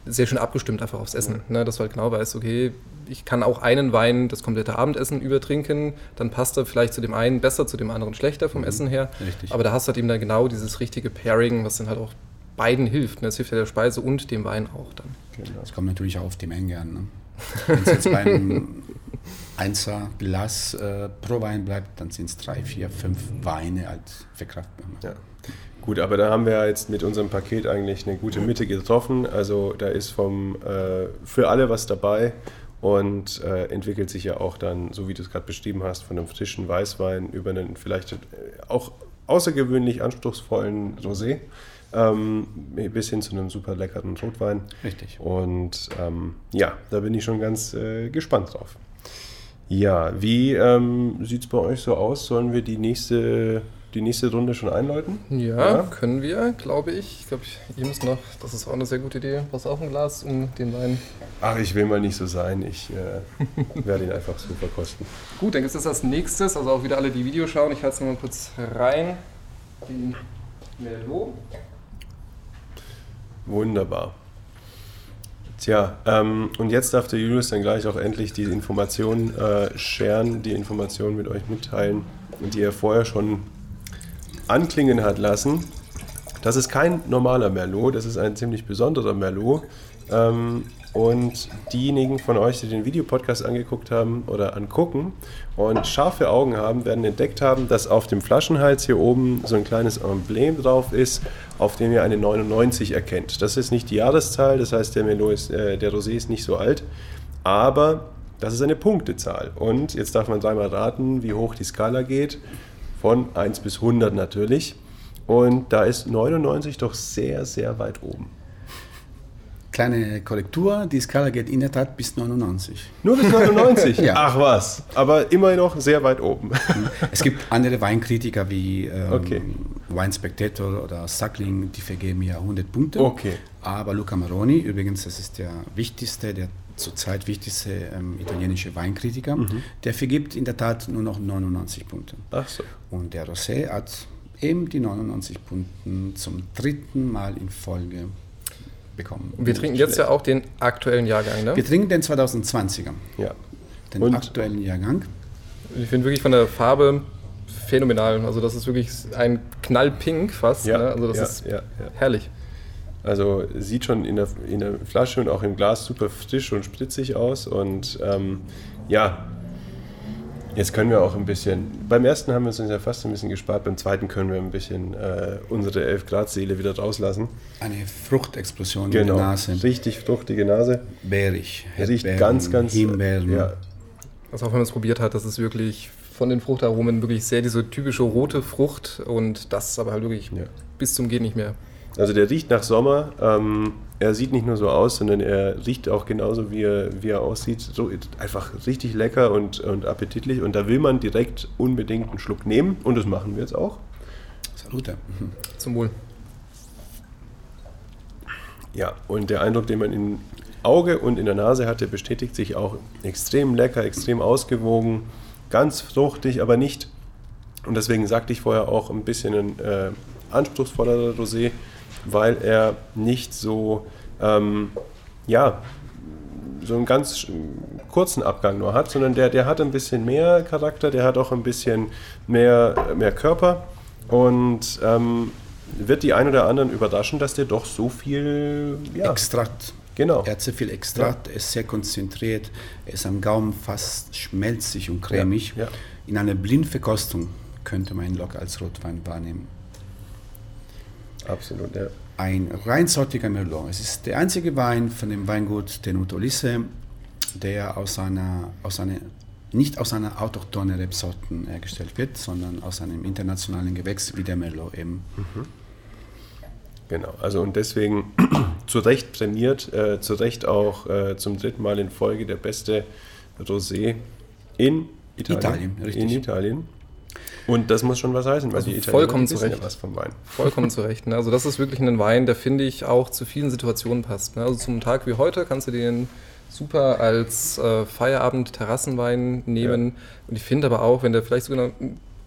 sehr schön abgestimmt einfach aufs Essen. Ja. Ne, dass du halt genau weißt, okay, ich kann auch einen Wein das komplette Abendessen übertrinken, dann passt er vielleicht zu dem einen besser, zu dem anderen schlechter vom mhm. Essen her. Richtig. Aber da hast du halt eben dann genau dieses richtige Pairing, was dann halt auch beiden hilft. Ne? Das hilft ja der Speise und dem Wein auch dann. Genau. Es kommt natürlich auch auf die Menge an. Ne? Wenn es jetzt beim Einser Glas äh, pro Wein bleibt, dann sind es drei, vier, fünf Weine als verkraftbar. Ja. Gut, aber da haben wir ja jetzt mit unserem Paket eigentlich eine gute Mitte getroffen. Also da ist vom, äh, für alle was dabei und äh, entwickelt sich ja auch dann, so wie du es gerade beschrieben hast, von einem frischen Weißwein über einen vielleicht äh, auch außergewöhnlich anspruchsvollen Rosé ähm, bis hin zu einem super leckeren Rotwein. Richtig. Und ähm, ja, da bin ich schon ganz äh, gespannt drauf. Ja, wie ähm, sieht es bei euch so aus? Sollen wir die nächste, die nächste Runde schon einläuten? Ja, ja. können wir, glaube ich. Ich glaube, ihr müsst noch, das ist auch eine sehr gute Idee, was auf dem Glas, um den Wein. Ach, ich will mal nicht so sein. Ich äh, werde ihn einfach so verkosten. Gut, dann gibt es als nächstes, also auch wieder alle, die Video schauen. Ich halte es mal kurz rein. Den Merlot. Wunderbar. Tja, ähm, und jetzt darf der Julius dann gleich auch endlich die Informationen äh, sharen, die Informationen mit euch mitteilen, die er vorher schon anklingen hat lassen. Das ist kein normaler Merlot, das ist ein ziemlich besonderer Merlot. Ähm, und diejenigen von euch, die den Videopodcast angeguckt haben oder angucken und scharfe Augen haben, werden entdeckt haben, dass auf dem Flaschenhals hier oben so ein kleines Emblem drauf ist, auf dem ihr eine 99 erkennt. Das ist nicht die Jahreszahl, das heißt, der, Melo ist, äh, der Rosé ist nicht so alt, aber das ist eine Punktezahl. Und jetzt darf man dreimal raten, wie hoch die Skala geht. Von 1 bis 100 natürlich. Und da ist 99 doch sehr, sehr weit oben. Kleine Korrektur, die Skala geht in der Tat bis 99. Nur bis 99? ja. Ach was, aber immer noch sehr weit oben. es gibt andere Weinkritiker wie ähm, okay. Wine Spectator oder Suckling, die vergeben ja 100 Punkte. Okay. Aber Luca Maroni, übrigens, das ist der wichtigste, der zurzeit wichtigste ähm, italienische Weinkritiker, mhm. der vergibt in der Tat nur noch 99 Punkte. Ach so. Und der Rosé hat eben die 99 Punkte zum dritten Mal in Folge bekommen. Und wir trinken jetzt ja auch den aktuellen Jahrgang, ne? Wir trinken den 2020er. Ja. Den Und aktuellen Jahrgang. Ich finde wirklich von der Farbe phänomenal. Also das ist wirklich ein Knallpink fast. Ja, ne? Also das ja, ist ja, herrlich. Also sieht schon in der, in der Flasche und auch im Glas super frisch und spritzig aus. Und ähm, ja, Jetzt können wir auch ein bisschen, beim ersten haben wir uns ja fast ein bisschen gespart, beim zweiten können wir ein bisschen äh, unsere 11 Grad Seele wieder rauslassen. Eine Fruchtexplosion genau. in der genau. Nase. Richtig fruchtige Nase. Bärig. Riecht ganz, ganz. Himbeeren. Ja. Also auch wenn man es probiert hat, das ist wirklich von den Fruchtaromen wirklich sehr diese typische rote Frucht und das ist aber halt wirklich ja. bis zum Gehen nicht mehr. Also der riecht nach Sommer. Ähm, er sieht nicht nur so aus, sondern er riecht auch genauso, wie er, wie er aussieht. So einfach richtig lecker und, und appetitlich. Und da will man direkt unbedingt einen Schluck nehmen. Und das machen wir jetzt auch. Salute. Mhm. Zum Wohl. Ja, und der Eindruck, den man im Auge und in der Nase hatte, bestätigt sich auch extrem lecker, extrem ausgewogen, ganz fruchtig, aber nicht. Und deswegen sagte ich vorher auch ein bisschen ein äh, anspruchsvollerer Rosé weil er nicht so, ähm, ja, so einen ganz kurzen Abgang nur hat, sondern der, der hat ein bisschen mehr Charakter, der hat auch ein bisschen mehr, mehr Körper und ähm, wird die ein oder anderen überraschen, dass der doch so viel ja, Extrakt. Genau. Er hat sehr viel Extrakt, ja. ist sehr konzentriert, er ist am Gaumen fast schmelzig und cremig. Ja. In einer Blindverkostung könnte man ihn locker als Rotwein wahrnehmen. Absolut, ja. Ein reinsortiger Merlot. Es ist der einzige Wein von dem Weingut Tenuto Lisse, der aus einer, aus einer nicht aus einer autochthonen Rebsorten hergestellt wird, sondern aus einem internationalen Gewächs wie der Merlot eben. Mhm. Genau, also und deswegen zu Recht prämiert, äh, zu Recht auch äh, zum dritten Mal in Folge der beste Rosé in Italien. Italien in Italien. Und das muss schon was heißen, weil also die Italiener vollkommen wissen ja was vom Wein. Vollkommen zu Recht. Ne? Also das ist wirklich ein Wein, der finde ich auch zu vielen Situationen passt. Ne? Also zum Tag wie heute kannst du den super als äh, Feierabend-Terrassenwein nehmen. Ja. Und ich finde aber auch, wenn der vielleicht sogar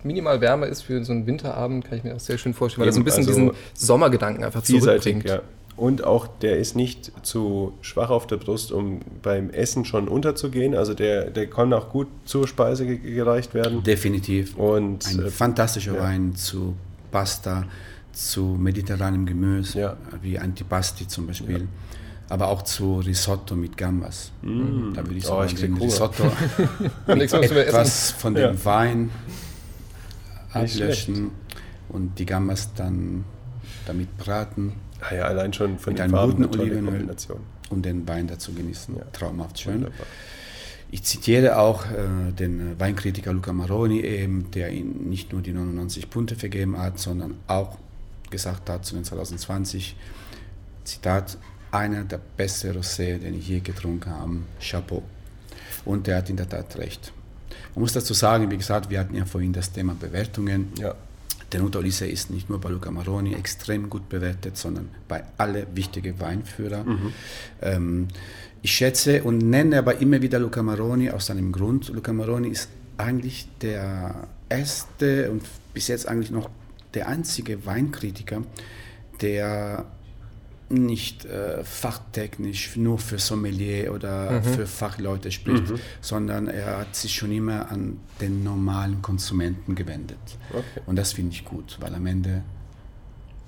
minimal wärmer ist für so einen Winterabend, kann ich mir auch sehr schön vorstellen, weil er so ein bisschen also diesen Sommergedanken einfach zurückbringt. Ja. Und auch der ist nicht zu schwach auf der Brust, um beim Essen schon unterzugehen. Also der, der kann auch gut zur Speise gereicht werden. Definitiv. Und ein äh, fantastischer ja. Wein zu Pasta, zu mediterranem Gemüse, ja. wie Antipasti zum Beispiel. Ja. Aber auch zu Risotto mit Gambas. Mm. Da würde ich sagen, oh, ich den Risotto etwas von dem Wein ablöschen und die Gambas dann damit braten. Ah ja, allein schon von mit den einem guten Olivenöl und den Wein dazu genießen. Ja. Traumhaft schön. Wunderbar. Ich zitiere auch äh, den Weinkritiker Luca Maroni, eben, der ihn nicht nur die 99 Punkte vergeben hat, sondern auch gesagt hat zu den 2020, Zitat, einer der besten Rosé, den ich je getrunken habe, Chapeau. Und der hat in der Tat recht. Man muss dazu sagen, wie gesagt, wir hatten ja vorhin das Thema Bewertungen. Ja. Der Ulisse ist nicht nur bei Luca Maroni extrem gut bewertet, sondern bei allen wichtigen Weinführern. Mhm. Ähm, ich schätze und nenne aber immer wieder Luca Maroni aus einem Grund. Luca Maroni ist eigentlich der erste und bis jetzt eigentlich noch der einzige Weinkritiker, der nicht äh, fachtechnisch nur für Sommelier oder mhm. für Fachleute spricht, mhm. sondern er hat sich schon immer an den normalen Konsumenten gewendet. Okay. Und das finde ich gut, weil am Ende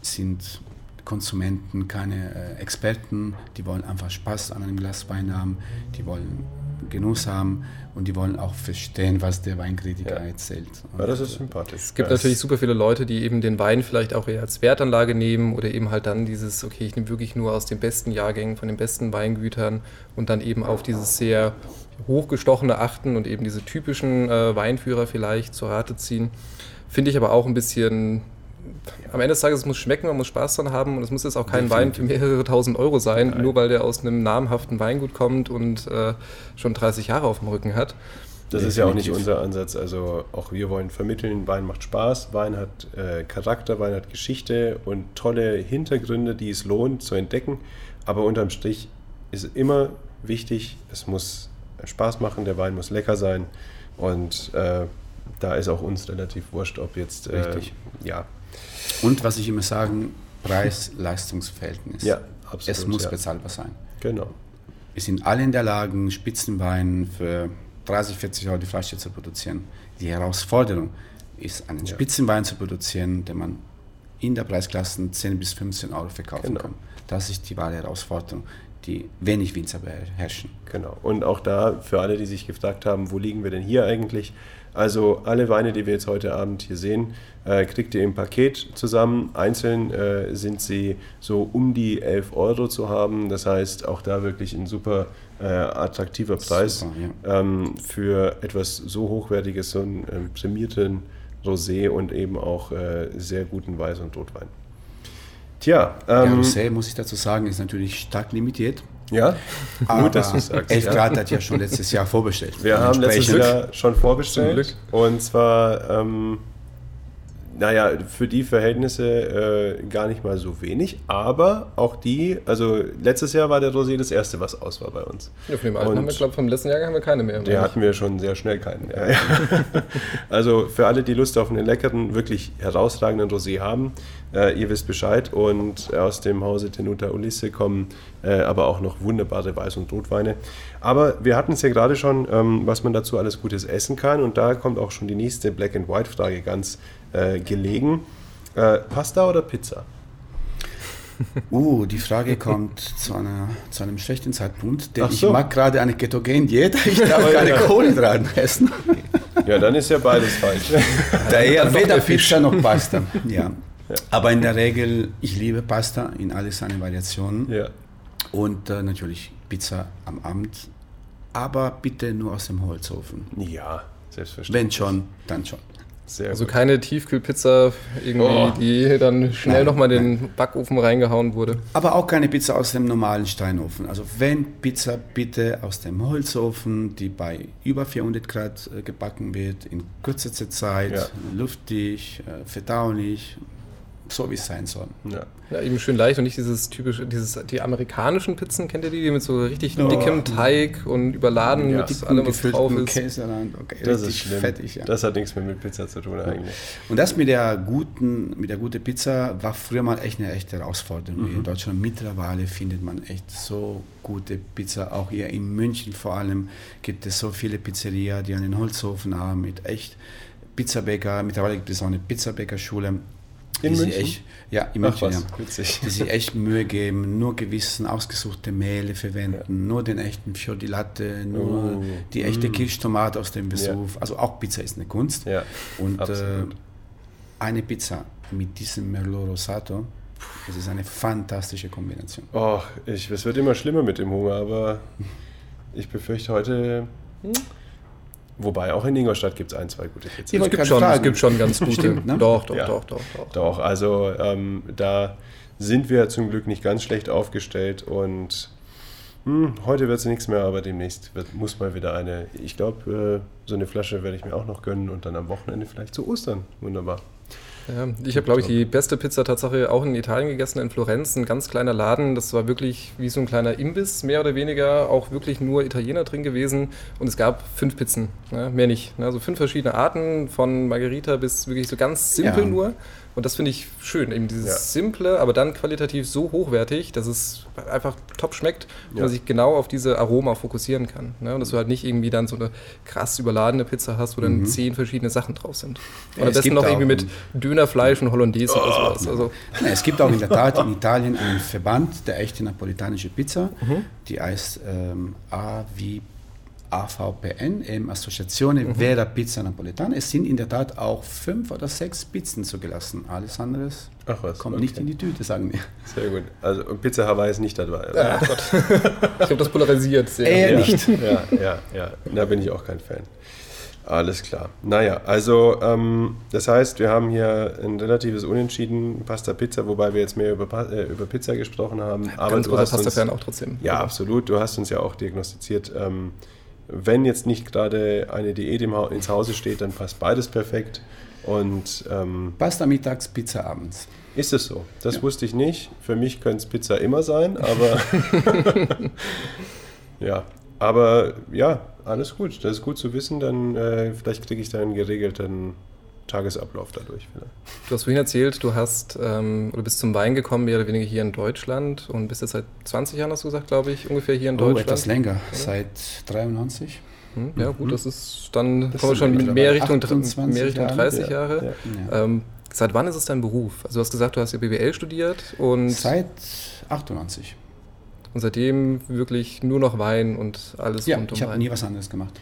sind Konsumenten keine äh, Experten, die wollen einfach Spaß an einem Glas Wein haben, die wollen Genuss haben und die wollen auch verstehen, was der Weinkritiker ja. erzählt. Und ja, das ist sympathisch. Es gibt ja, natürlich super viele Leute, die eben den Wein vielleicht auch eher als Wertanlage nehmen oder eben halt dann dieses, okay, ich nehme wirklich nur aus den besten Jahrgängen, von den besten Weingütern und dann eben auf dieses sehr hochgestochene achten und eben diese typischen äh, Weinführer vielleicht zur Rate ziehen. Finde ich aber auch ein bisschen am Ende des Tages, es muss schmecken, man muss Spaß dran haben und es muss jetzt auch kein Definitiv. Wein für mehrere tausend Euro sein, Nein. nur weil der aus einem namhaften Weingut kommt und äh, schon 30 Jahre auf dem Rücken hat. Das Definitiv. ist ja auch nicht unser Ansatz. Also auch wir wollen vermitteln, Wein macht Spaß, Wein hat äh, Charakter, Wein hat Geschichte und tolle Hintergründe, die es lohnt zu entdecken. Aber unterm Strich ist immer wichtig, es muss Spaß machen, der Wein muss lecker sein und äh, da ist auch uns relativ wurscht, ob jetzt äh, Richtig. ja und was ich immer sage, Preis-Leistungsverhältnis. Ja, absolut. Es muss ja. bezahlbar sein. Genau. Wir sind alle in der Lage, Spitzenwein für 30, 40 Euro die Flasche zu produzieren. Die Herausforderung ist, einen ja. Spitzenwein zu produzieren, den man in der Preisklasse 10 bis 15 Euro verkaufen genau. kann. Das ist die wahre Herausforderung, die wenig Winzer beherrschen. Genau. Und auch da, für alle, die sich gefragt haben, wo liegen wir denn hier eigentlich? Also alle Weine, die wir jetzt heute Abend hier sehen, äh, kriegt ihr im Paket zusammen. Einzeln äh, sind sie so um die 11 Euro zu haben. Das heißt, auch da wirklich ein super äh, attraktiver Preis super, ja. ähm, für etwas so hochwertiges, so einen ähm, prämierten Rosé und eben auch äh, sehr guten Weiß- und Rotwein. Tja, ähm, ja, Rosé, muss ich dazu sagen, ist natürlich stark limitiert. Ja, gut, dass du sagst. 11 Grad ja. hat ja schon letztes Jahr vorbestellt. Wir haben letztes Jahr schon vorbestellt. Und zwar ähm, naja, für die Verhältnisse äh, gar nicht mal so wenig, aber auch die, also letztes Jahr war der Rosé das erste, was aus war bei uns. Ja, von dem alten haben wir, glaube vom letzten Jahr haben wir keine mehr. Der hatten wir schon sehr schnell keinen. Ja, ja. also für alle, die Lust auf einen leckeren, wirklich herausragenden Rosé haben, äh, ihr wisst Bescheid und aus dem Hause Tenuta Ulisse kommen äh, aber auch noch wunderbare Weiß- und Rotweine. Aber wir hatten es ja gerade schon, ähm, was man dazu alles Gutes essen kann und da kommt auch schon die nächste Black and White Frage ganz äh, gelegen. Äh, Pasta oder Pizza? Uh, die Frage kommt zu, einer, zu einem schlechten Zeitpunkt, denn so. ich mag gerade eine Ketogen-Diät, ich darf keine Kohlenhydrate essen. Ja, dann ist ja beides falsch. Daher weder Pizza noch Pasta. Ja. ja. Aber in der Regel, ich liebe Pasta in all seinen Variationen. Ja. Und äh, natürlich Pizza am Abend aber bitte nur aus dem Holzofen. Ja, selbstverständlich. Wenn schon, dann schon. Sehr also gut. keine Tiefkühlpizza, irgendwie, oh. die dann schnell nochmal in den Backofen reingehauen wurde. Aber auch keine Pizza aus dem normalen Steinofen. Also wenn Pizza, bitte aus dem Holzofen, die bei über 400 Grad äh, gebacken wird, in kürzester Zeit, ja. luftig, äh, verdaulich, so wie es sein soll. Ja. ja. eben schön leicht und nicht dieses typische, dieses, die amerikanischen Pizzen, kennt ihr die, die mit so richtig oh. dickem Teig und überladen ja. mit allem, was drauf ist. Käse dann, okay, das ist schlimm. fettig. Ja. Das hat nichts mehr mit Pizza zu tun eigentlich. Und das mit der guten, mit der guten Pizza war früher mal echt eine echte Herausforderung. Mhm. In Deutschland mittlerweile findet man echt so gute Pizza, auch hier in München vor allem gibt es so viele Pizzerien, die einen Holzofen haben mit echt Pizzabäcker. Mittlerweile gibt es auch eine Pizzabäckerschule in die München? Echt, ja, in München, ja. Witzig. Die sich echt Mühe geben, nur gewissen ausgesuchte Mehle verwenden, ja. nur den echten Fior Latte, nur oh. die echte mm. Kirschtomate aus dem Vesuv. Ja. Also auch Pizza ist eine Kunst. Ja, Und äh, eine Pizza mit diesem Merlot Rosato, das ist eine fantastische Kombination. Oh, ich, es wird immer schlimmer mit dem Hunger, aber ich befürchte heute... Hm? Wobei auch in Ingolstadt gibt es ein, zwei gute Pizzen. Es gibt, schon, es gibt schon ganz gute. Stimmt, ne? Doch, doch, ja. doch, doch, doch. Doch, also ähm, da sind wir zum Glück nicht ganz schlecht aufgestellt und hm, heute wird es nichts mehr, aber demnächst wird, muss mal wieder eine. Ich glaube, äh, so eine Flasche werde ich mir auch noch gönnen und dann am Wochenende vielleicht zu Ostern. Wunderbar. Ja, ich habe, glaube ich, die beste Pizza tatsächlich auch in Italien gegessen, in Florenz. Ein ganz kleiner Laden. Das war wirklich wie so ein kleiner Imbiss, mehr oder weniger. Auch wirklich nur Italiener drin gewesen. Und es gab fünf Pizzen, ne? mehr nicht. Also fünf verschiedene Arten, von Margarita bis wirklich so ganz simpel ja. nur. Und das finde ich schön, eben dieses ja. Simple, aber dann qualitativ so hochwertig, dass es einfach top schmeckt und ja. man sich genau auf diese Aroma fokussieren kann. Ne? Und dass du halt nicht irgendwie dann so eine krass überladene Pizza hast, wo dann mhm. zehn verschiedene Sachen drauf sind. Und ja, am besten noch irgendwie mit Dönerfleisch und Hollandaise oh, oder sowas. Also. es gibt auch in der Tat in Italien einen Verband, der echte napolitanische Pizza, mhm. die heißt ähm, A wie AVPN, eben Associazione mhm. Vera Pizza Napoletana. Es sind in der Tat auch fünf oder sechs Pizzen zugelassen. Alles andere kommt okay. nicht in die Tüte, sagen wir. Sehr gut. Also Pizza Hawaii ist nicht dabei. Ja, Gott. ich glaube, das polarisiert sehr. Eher ja. nicht. Ja, ja, ja. Da bin ich auch kein Fan. Alles klar. Naja, also ähm, das heißt, wir haben hier ein relatives Unentschieden Pasta Pizza, wobei wir jetzt mehr über, äh, über Pizza gesprochen haben. Aber Ganz du hast Pasta-Fan auch trotzdem. Ja, absolut. Du hast uns ja auch diagnostiziert, ähm, wenn jetzt nicht gerade eine Diät ins Hause steht, dann passt beides perfekt. Und, ähm, Pasta mittags, Pizza abends. Ist es so? Das ja. wusste ich nicht. Für mich könnte es Pizza immer sein, aber ja. Aber ja, alles gut. Das ist gut zu wissen. Dann äh, vielleicht kriege ich da einen geregelten Tagesablauf dadurch. Vielleicht. Du hast vorhin erzählt, du hast ähm, oder bist zum Wein gekommen, mehr oder weniger hier in Deutschland und bist jetzt seit 20 Jahren, hast du gesagt, glaube ich, ungefähr hier in oh, Deutschland. etwas länger, oder? seit 93. Hm, ja, gut, mhm. das ist dann das kommen wir schon mit mehr Richtung, mehr Richtung 30 Jahre. Jahre. Ja. Ähm, seit wann ist es dein Beruf? Also du hast gesagt, du hast ja BWL studiert und. Seit 98. Und seitdem wirklich nur noch Wein und alles ja, rund um ich habe nie was anderes gemacht.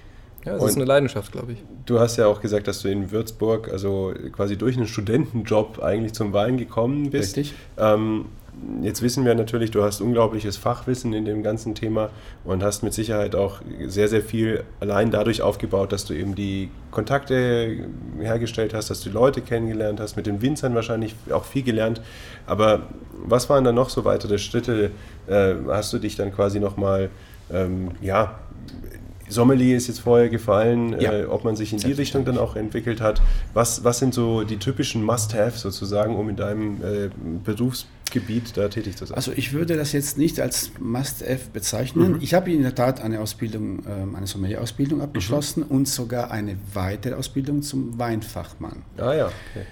Ja, das und ist eine Leidenschaft, glaube ich. Du hast ja auch gesagt, dass du in Würzburg, also quasi durch einen Studentenjob eigentlich zum Wein gekommen bist. Richtig. Ähm, jetzt wissen wir natürlich, du hast unglaubliches Fachwissen in dem ganzen Thema und hast mit Sicherheit auch sehr, sehr viel allein dadurch aufgebaut, dass du eben die Kontakte hergestellt hast, dass du Leute kennengelernt hast, mit den Winzern wahrscheinlich auch viel gelernt. Aber was waren dann noch so weitere Schritte? Äh, hast du dich dann quasi nochmal ähm, ja, Sommelier ist jetzt vorher gefallen, ja. äh, ob man sich in die Richtung dann auch entwickelt hat. Was, was sind so die typischen Must-Have sozusagen, um in deinem äh, Berufsgebiet da tätig zu sein? Also ich würde das jetzt nicht als Must-Have bezeichnen. Mhm. Ich habe in der Tat eine Ausbildung, ähm, eine Sommelier-Ausbildung abgeschlossen mhm. und sogar eine weitere Ausbildung zum Weinfachmann. Ah ja. Okay.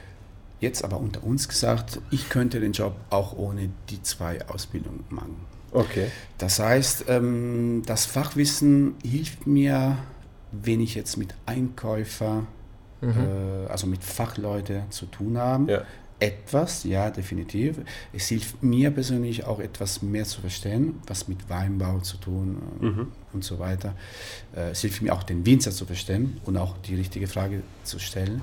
Jetzt aber unter uns gesagt, ich könnte den Job auch ohne die zwei Ausbildungen machen. Okay. Das heißt, ähm, das Fachwissen hilft mir, wenn ich jetzt mit Einkäufer, mhm. äh, also mit Fachleuten zu tun habe. Ja. Etwas, ja, definitiv. Es hilft mir persönlich auch etwas mehr zu verstehen, was mit Weinbau zu tun äh, mhm. und so weiter. Äh, es hilft mir auch, den Winzer zu verstehen und auch die richtige Frage zu stellen.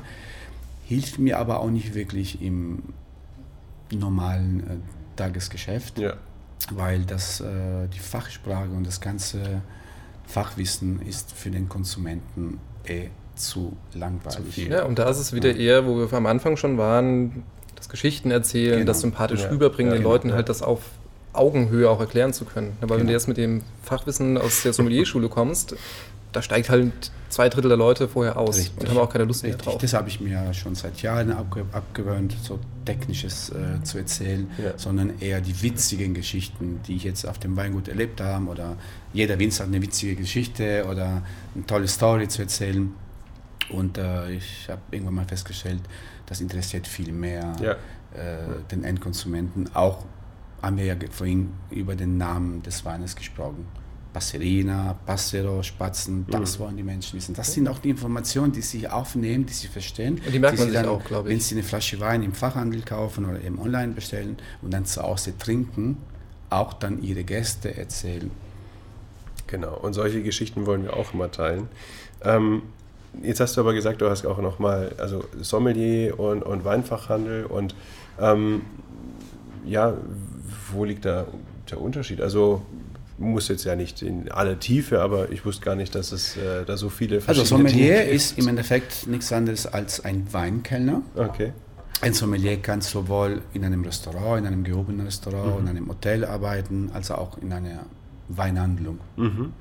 Hilft mir aber auch nicht wirklich im normalen äh, Tagesgeschäft. Ja weil das, äh, die Fachsprache und das ganze Fachwissen ist für den Konsumenten eh zu langweilig. Zu ja, und da ist es wieder eher, wo wir am Anfang schon waren, das Geschichten erzählen, genau. das sympathisch ja. rüberbringen, ja, den genau. Leuten halt das auf Augenhöhe auch erklären zu können. Aber genau. wenn du jetzt mit dem Fachwissen aus der Sommelierschule kommst, da steigt halt zwei Drittel der Leute vorher aus Richtig. und haben auch keine Lust mehr drauf. Das habe ich mir schon seit Jahren abge abgewöhnt, so Technisches äh, zu erzählen, ja. sondern eher die witzigen Geschichten, die ich jetzt auf dem Weingut erlebt habe oder jeder Winzer hat eine witzige Geschichte oder eine tolle Story zu erzählen. Und äh, ich habe irgendwann mal festgestellt, das interessiert viel mehr ja. äh, den Endkonsumenten. Auch haben wir ja vorhin über den Namen des Weines gesprochen. Passerina, Passero, Spatzen, das mhm. wollen die Menschen wissen. Das sind auch die Informationen, die sie aufnehmen, die sie verstehen. Und die merkt man sich dann, auch, glaube ich. Wenn sie eine Flasche Wein im Fachhandel kaufen oder eben online bestellen und dann zu Hause trinken, auch dann ihre Gäste erzählen. Genau, und solche Geschichten wollen wir auch immer teilen. Ähm, jetzt hast du aber gesagt, du hast auch nochmal, also Sommelier und, und Weinfachhandel und ähm, ja, wo liegt da der Unterschied? Also muss jetzt ja nicht in aller Tiefe, aber ich wusste gar nicht, dass es äh, da so viele verschiedene Also Sommelier ist im Endeffekt nichts anderes als ein Weinkellner. Okay. Ein Sommelier kann sowohl in einem Restaurant, in einem gehobenen Restaurant, mhm. in einem Hotel arbeiten, als auch in einer Weinhandlung. Mhm.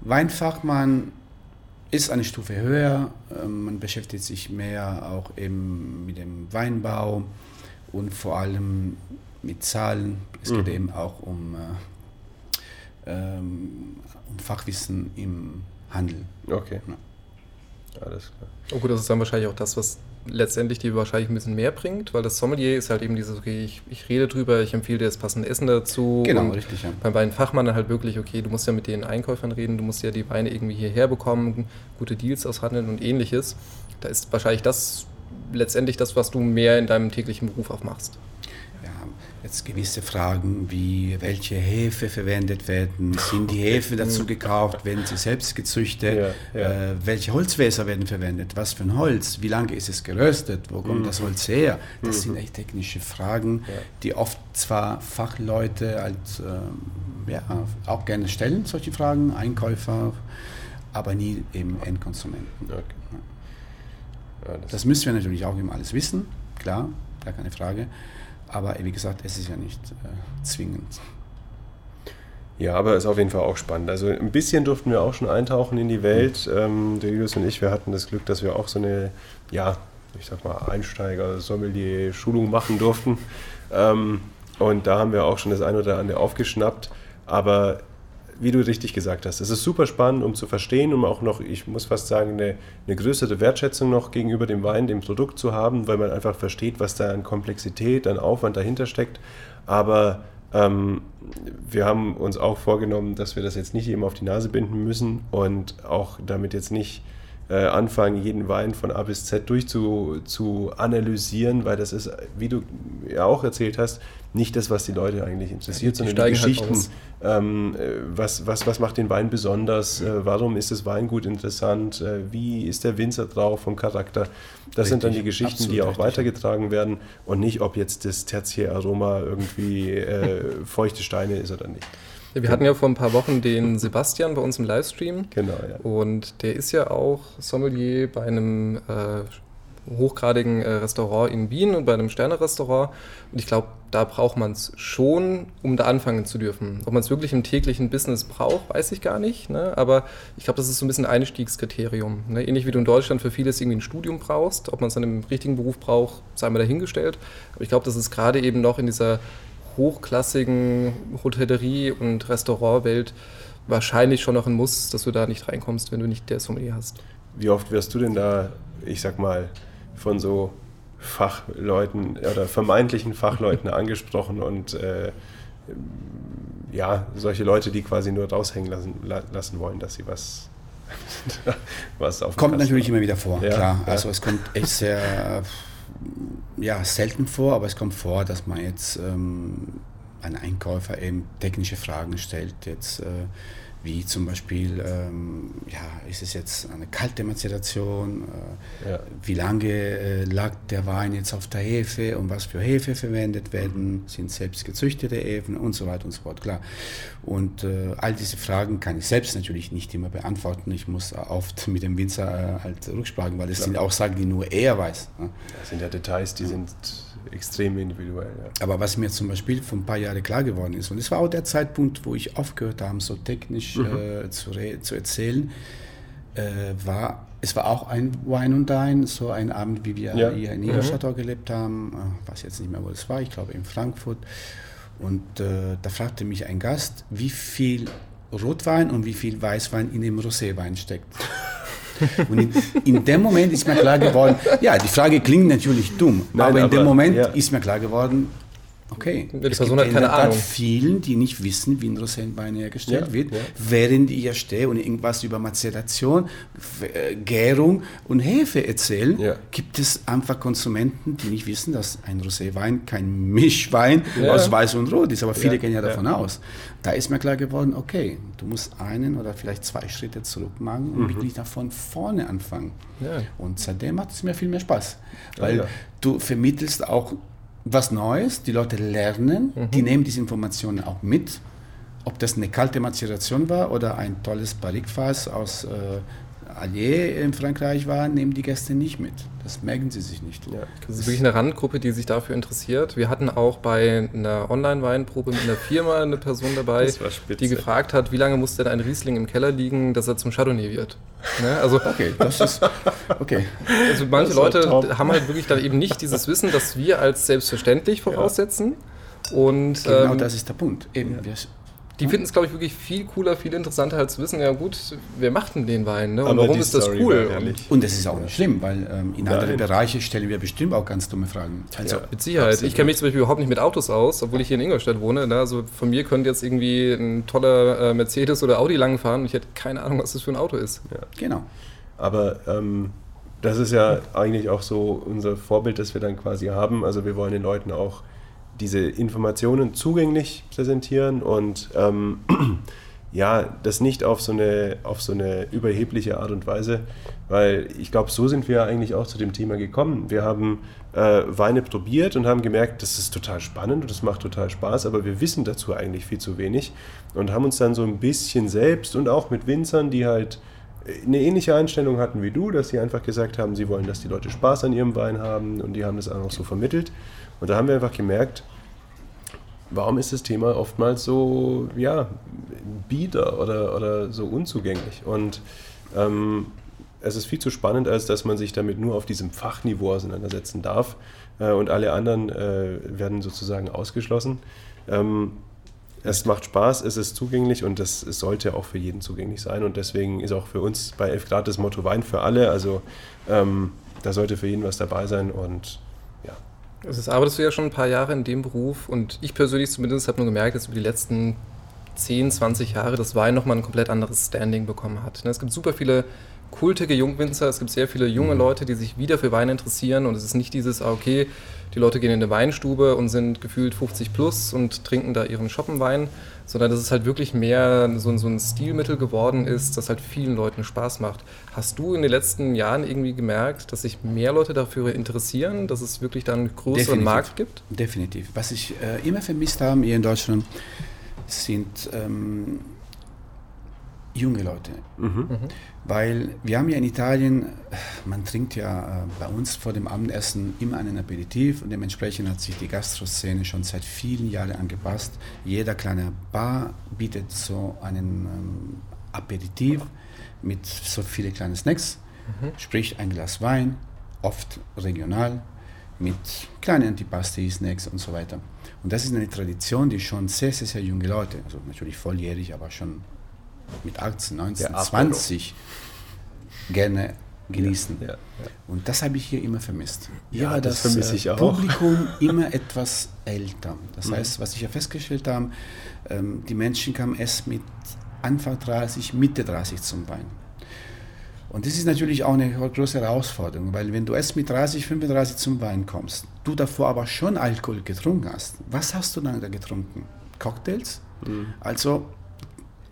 Weinfachmann ist eine Stufe höher. Ähm, man beschäftigt sich mehr auch eben mit dem Weinbau und vor allem mit Zahlen. Es geht mhm. eben auch um äh, ähm, und Fachwissen im Handel. Okay. Ja. Alles klar. Oh gut, das ist dann wahrscheinlich auch das, was letztendlich dir wahrscheinlich ein bisschen mehr bringt, weil das Sommelier ist halt eben dieses, okay, ich, ich rede drüber, ich empfehle dir das passende Essen dazu. Genau, und richtig, ja. Beim Weinfachmann dann halt wirklich, okay, du musst ja mit den Einkäufern reden, du musst ja die Weine irgendwie hierher bekommen, gute Deals aushandeln und ähnliches. Da ist wahrscheinlich das letztendlich das, was du mehr in deinem täglichen Beruf auch machst jetzt gewisse Fragen wie, welche Hefe verwendet werden, sind die Hefe dazu gekauft, werden sie selbst gezüchtet, ja, ja. Äh, welche Holzfässer werden verwendet, was für ein Holz, wie lange ist es geröstet, wo kommt mhm. das Holz her? Das mhm. sind echt technische Fragen, ja. die oft zwar Fachleute halt, äh, ja, auch gerne stellen, solche Fragen, Einkäufer, aber nie eben Endkonsumenten. Okay. das, das müssen wir natürlich auch immer alles wissen, klar, gar keine Frage. Aber wie gesagt, es ist ja nicht äh, zwingend. Ja, aber ist auf jeden Fall auch spannend. Also ein bisschen durften wir auch schon eintauchen in die Welt. Ähm, der Julius und ich, wir hatten das Glück, dass wir auch so eine, ja, ich sag mal, Einsteiger-Sommelier-Schulung machen durften. Ähm, und da haben wir auch schon das eine oder andere aufgeschnappt. Aber wie du richtig gesagt hast, es ist super spannend, um zu verstehen, um auch noch, ich muss fast sagen, eine, eine, größere Wertschätzung noch gegenüber dem Wein, dem Produkt zu haben, weil man einfach versteht, was da an Komplexität, an Aufwand dahinter steckt. Aber ähm, wir haben uns auch vorgenommen, dass wir das jetzt nicht eben auf die Nase binden müssen und auch damit jetzt nicht äh, anfangen, jeden Wein von A bis Z durchzu zu analysieren, weil das ist, wie du ja auch erzählt hast, nicht das, was die Leute eigentlich interessiert, ja, die sondern die halt Geschichten. Halt ähm, äh, was, was, was macht den Wein besonders? Äh, warum ist das Weingut interessant? Äh, wie ist der Winzer drauf vom Charakter? Das richtig, sind dann die Geschichten, die auch richtig. weitergetragen werden und nicht, ob jetzt das Tertiäraroma irgendwie äh, feuchte Steine ist oder nicht. Wir hatten ja vor ein paar Wochen den Sebastian bei uns im Livestream. Genau, ja. Und der ist ja auch Sommelier bei einem äh, hochgradigen äh, Restaurant in Wien und bei einem Sterne-Restaurant. Und ich glaube, da braucht man es schon, um da anfangen zu dürfen. Ob man es wirklich im täglichen Business braucht, weiß ich gar nicht. Ne? Aber ich glaube, das ist so ein bisschen ein Einstiegskriterium. Ne? Ähnlich wie du in Deutschland für vieles irgendwie ein Studium brauchst. Ob man es dann im richtigen Beruf braucht, sei mal dahingestellt. Aber ich glaube, das ist gerade eben noch in dieser hochklassigen Hotellerie- und Restaurantwelt wahrscheinlich schon noch ein Muss, dass du da nicht reinkommst, wenn du nicht der Sommelier hast. Wie oft wirst du denn da, ich sag mal, von so Fachleuten oder vermeintlichen Fachleuten angesprochen und äh, ja, solche Leute, die quasi nur raushängen lassen, lassen wollen, dass sie was, was auf Kommt natürlich haben. immer wieder vor, ja, klar. Ja. Also es kommt echt sehr ja, selten vor, aber es kommt vor, dass man jetzt ähm, ein Einkäufer eben technische Fragen stellt. Jetzt äh, wie zum Beispiel, ähm, ja, ist es jetzt eine kalte Mazeration, äh, ja. wie lange äh, lag der Wein jetzt auf der Hefe und was für Hefe verwendet werden, sind selbst gezüchtete Hefen und so weiter und so fort, klar. Und äh, all diese Fragen kann ich selbst natürlich nicht immer beantworten. Ich muss oft mit dem Winzer äh, halt rücksprachen, weil das klar. sind Aussagen, die nur er weiß. Ne? Das sind ja Details, die ja. sind extrem individuell. Ja. Aber was mir zum Beispiel vor ein paar Jahren klar geworden ist, und es war auch der Zeitpunkt, wo ich aufgehört habe, so technisch mhm. äh, zu, zu erzählen, äh, war, es war auch ein Wine und Dine, so ein Abend, wie wir ja. hier in Ingolstadt mhm. gelebt haben, äh, weiß jetzt nicht mehr, wo es war, ich glaube in Frankfurt. Und äh, da fragte mich ein Gast, wie viel Rotwein und wie viel Weißwein in dem Roséwein steckt. Und in, in, dem Moment ist mir klar geworden, ja, die Frage klingt natürlich dumm, Nein, aber in aber, dem Moment ja. ist mir klar geworden, Okay. Die Person hat keine Ahnung. vielen, die nicht wissen, wie ein Rosénwein hergestellt ja, wird, ja. während ich hier stehe und irgendwas über Mazeration, äh, Gärung und Hefe erzählen, ja. gibt es einfach Konsumenten, die nicht wissen, dass ein Roséwein kein Mischwein aus Weiß und Rot ist. Aber viele gehen ja davon aus. Da ist mir klar geworden, okay, du musst einen oder vielleicht zwei Schritte zurück machen und mhm. wirklich davon vorne anfangen. Und seitdem macht es mir viel mehr Spaß, weil du vermittelst auch was Neues, die Leute lernen, mhm. die nehmen diese Informationen auch mit. Ob das eine kalte Mazeration war oder ein tolles Barrique-Fass aus äh, Allier in Frankreich war, nehmen die Gäste nicht mit. Das merken sie sich nicht. Ja, das ist wirklich eine Randgruppe, die sich dafür interessiert. Wir hatten auch bei einer Online-Weinprobe mit einer Firma eine Person dabei, die gefragt hat, wie lange muss denn ein Riesling im Keller liegen, dass er zum Chardonnay wird. Ne? Also, okay, das ist okay. Also manche Leute top. haben halt wirklich dann eben nicht dieses Wissen, das wir als selbstverständlich voraussetzen. Ja. Und, genau ähm, das ist der Punkt. Eben, ja. Die finden es, glaube ich, wirklich viel cooler, viel interessanter, als zu wissen, ja gut, wer macht denn den Wein? Ne? Und warum ist das cool? Und das ist auch nicht schlimm, weil ähm, in anderen Bereichen stellen wir bestimmt auch ganz dumme Fragen. Also, ja, mit Sicherheit. Absolut. Ich kenne mich zum Beispiel überhaupt nicht mit Autos aus, obwohl ich hier in Ingolstadt wohne. Ne? Also von mir könnte jetzt irgendwie ein toller äh, Mercedes oder Audi langfahren und ich hätte keine Ahnung, was das für ein Auto ist. Ja. Genau. Aber ähm, das ist ja eigentlich auch so unser Vorbild, das wir dann quasi haben. Also wir wollen den Leuten auch diese Informationen zugänglich präsentieren und ähm, ja, das nicht auf so, eine, auf so eine überhebliche Art und Weise, weil ich glaube, so sind wir eigentlich auch zu dem Thema gekommen. Wir haben äh, Weine probiert und haben gemerkt, das ist total spannend und das macht total Spaß, aber wir wissen dazu eigentlich viel zu wenig und haben uns dann so ein bisschen selbst und auch mit Winzern, die halt eine ähnliche Einstellung hatten wie du, dass sie einfach gesagt haben, sie wollen, dass die Leute Spaß an ihrem Wein haben und die haben das auch noch so vermittelt. Und da haben wir einfach gemerkt, warum ist das Thema oftmals so, ja, bieder oder, oder so unzugänglich? Und ähm, es ist viel zu spannend, als dass man sich damit nur auf diesem Fachniveau auseinandersetzen darf äh, und alle anderen äh, werden sozusagen ausgeschlossen. Ähm, es macht Spaß, es ist zugänglich und es, sollte auch für jeden zugänglich sein. Und deswegen ist auch für uns bei 11 Grad das Motto Wein für alle. Also ähm, da sollte für jeden was dabei sein und es arbeitest du ja schon ein paar Jahre in dem Beruf und ich persönlich zumindest habe nur gemerkt, dass über die letzten 10, 20 Jahre das Wein nochmal ein komplett anderes Standing bekommen hat. Ne, es gibt super viele kultige Jungwinzer, es gibt sehr viele junge mhm. Leute, die sich wieder für Wein interessieren und es ist nicht dieses, ah, okay, die Leute gehen in eine Weinstube und sind gefühlt 50 plus und trinken da ihren Schoppenwein, sondern dass es halt wirklich mehr so, so ein Stilmittel geworden ist, das halt vielen Leuten Spaß macht. Hast du in den letzten Jahren irgendwie gemerkt, dass sich mehr Leute dafür interessieren, dass es wirklich dann einen größeren Definitiv. Markt gibt? Definitiv. Was ich äh, immer vermisst habe hier in Deutschland, sind ähm, junge Leute. Mhm. Mhm. Weil wir haben ja in Italien, man trinkt ja äh, bei uns vor dem Abendessen immer einen Aperitif und dementsprechend hat sich die Gastroszene schon seit vielen Jahren angepasst. Jeder kleine Bar bietet so einen ähm, Aperitif mit so vielen kleinen Snacks, mhm. sprich ein Glas Wein, oft regional, mit kleinen Antipasti, Snacks und so weiter. Und das ist eine Tradition, die schon sehr, sehr, sehr junge Leute, also natürlich volljährig, aber schon mit 18, 19, 20 gerne genießen. Ja, ja, ja. Und das habe ich hier immer vermisst. Hier war das, das äh, Publikum immer etwas älter. Das mhm. heißt, was ich ja festgestellt habe, ähm, die Menschen kamen erst mit Anfang 30, Mitte 30 zum Wein. Und das ist natürlich auch eine große Herausforderung, weil wenn du erst mit 30, 35 zum Wein kommst, du davor aber schon Alkohol getrunken hast, was hast du dann da getrunken? Cocktails? Mhm. Also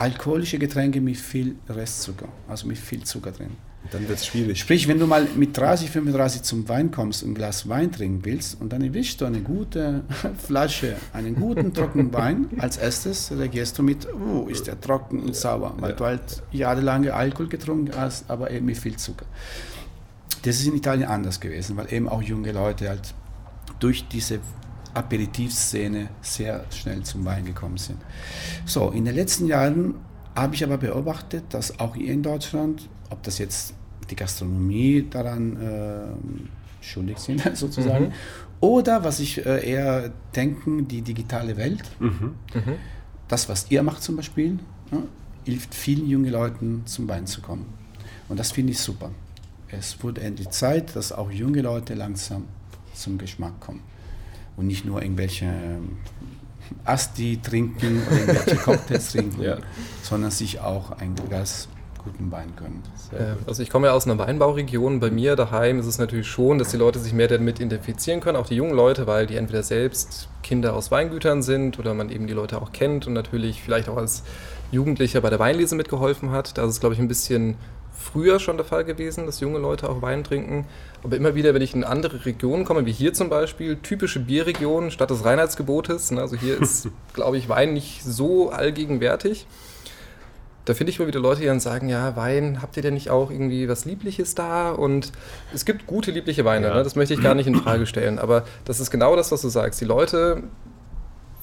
alkoholische Getränke mit viel Restzucker, also mit viel Zucker drin. Dann wird es schwierig. Sprich, wenn du mal mit 30, 35 zum Wein kommst und ein Glas Wein trinken willst und dann erwischst du eine gute Flasche, einen guten trockenen Wein, als erstes reagierst du mit, oh, ist der trocken und sauer, weil ja. du halt jahrelange Alkohol getrunken hast, aber eben mit viel Zucker. Das ist in Italien anders gewesen, weil eben auch junge Leute halt durch diese Aperitivszene sehr schnell zum Wein gekommen sind. So, in den letzten Jahren habe ich aber beobachtet, dass auch hier in Deutschland ob das jetzt die Gastronomie daran äh, schuldig sind, sozusagen, mhm. oder was ich äh, eher denken, die digitale Welt. Mhm. Mhm. Das, was ihr macht zum Beispiel, ja, hilft vielen jungen Leuten zum Wein zu kommen. Und das finde ich super. Es wurde endlich Zeit, dass auch junge Leute langsam zum Geschmack kommen und nicht nur irgendwelche ähm, Asti trinken oder irgendwelche Cocktails trinken, ja. sondern sich auch ein Glas guten Wein können. Also ich komme ja aus einer Weinbauregion. Bei mir daheim ist es natürlich schon, dass die Leute sich mehr damit identifizieren können, auch die jungen Leute, weil die entweder selbst Kinder aus Weingütern sind oder man eben die Leute auch kennt und natürlich vielleicht auch als Jugendlicher bei der Weinlese mitgeholfen hat. Da ist es, glaube ich, ein bisschen früher schon der Fall gewesen, dass junge Leute auch Wein trinken. Aber immer wieder, wenn ich in andere Regionen komme, wie hier zum Beispiel, typische Bierregionen statt des Reinheitsgebotes, ne, also hier ist, glaube ich, Wein nicht so allgegenwärtig da finde ich immer wieder Leute, die dann sagen, ja, Wein, habt ihr denn nicht auch irgendwie was Liebliches da? Und es gibt gute liebliche Weine, ja. ne? das möchte ich gar nicht in Frage stellen. Aber das ist genau das, was du sagst. Die Leute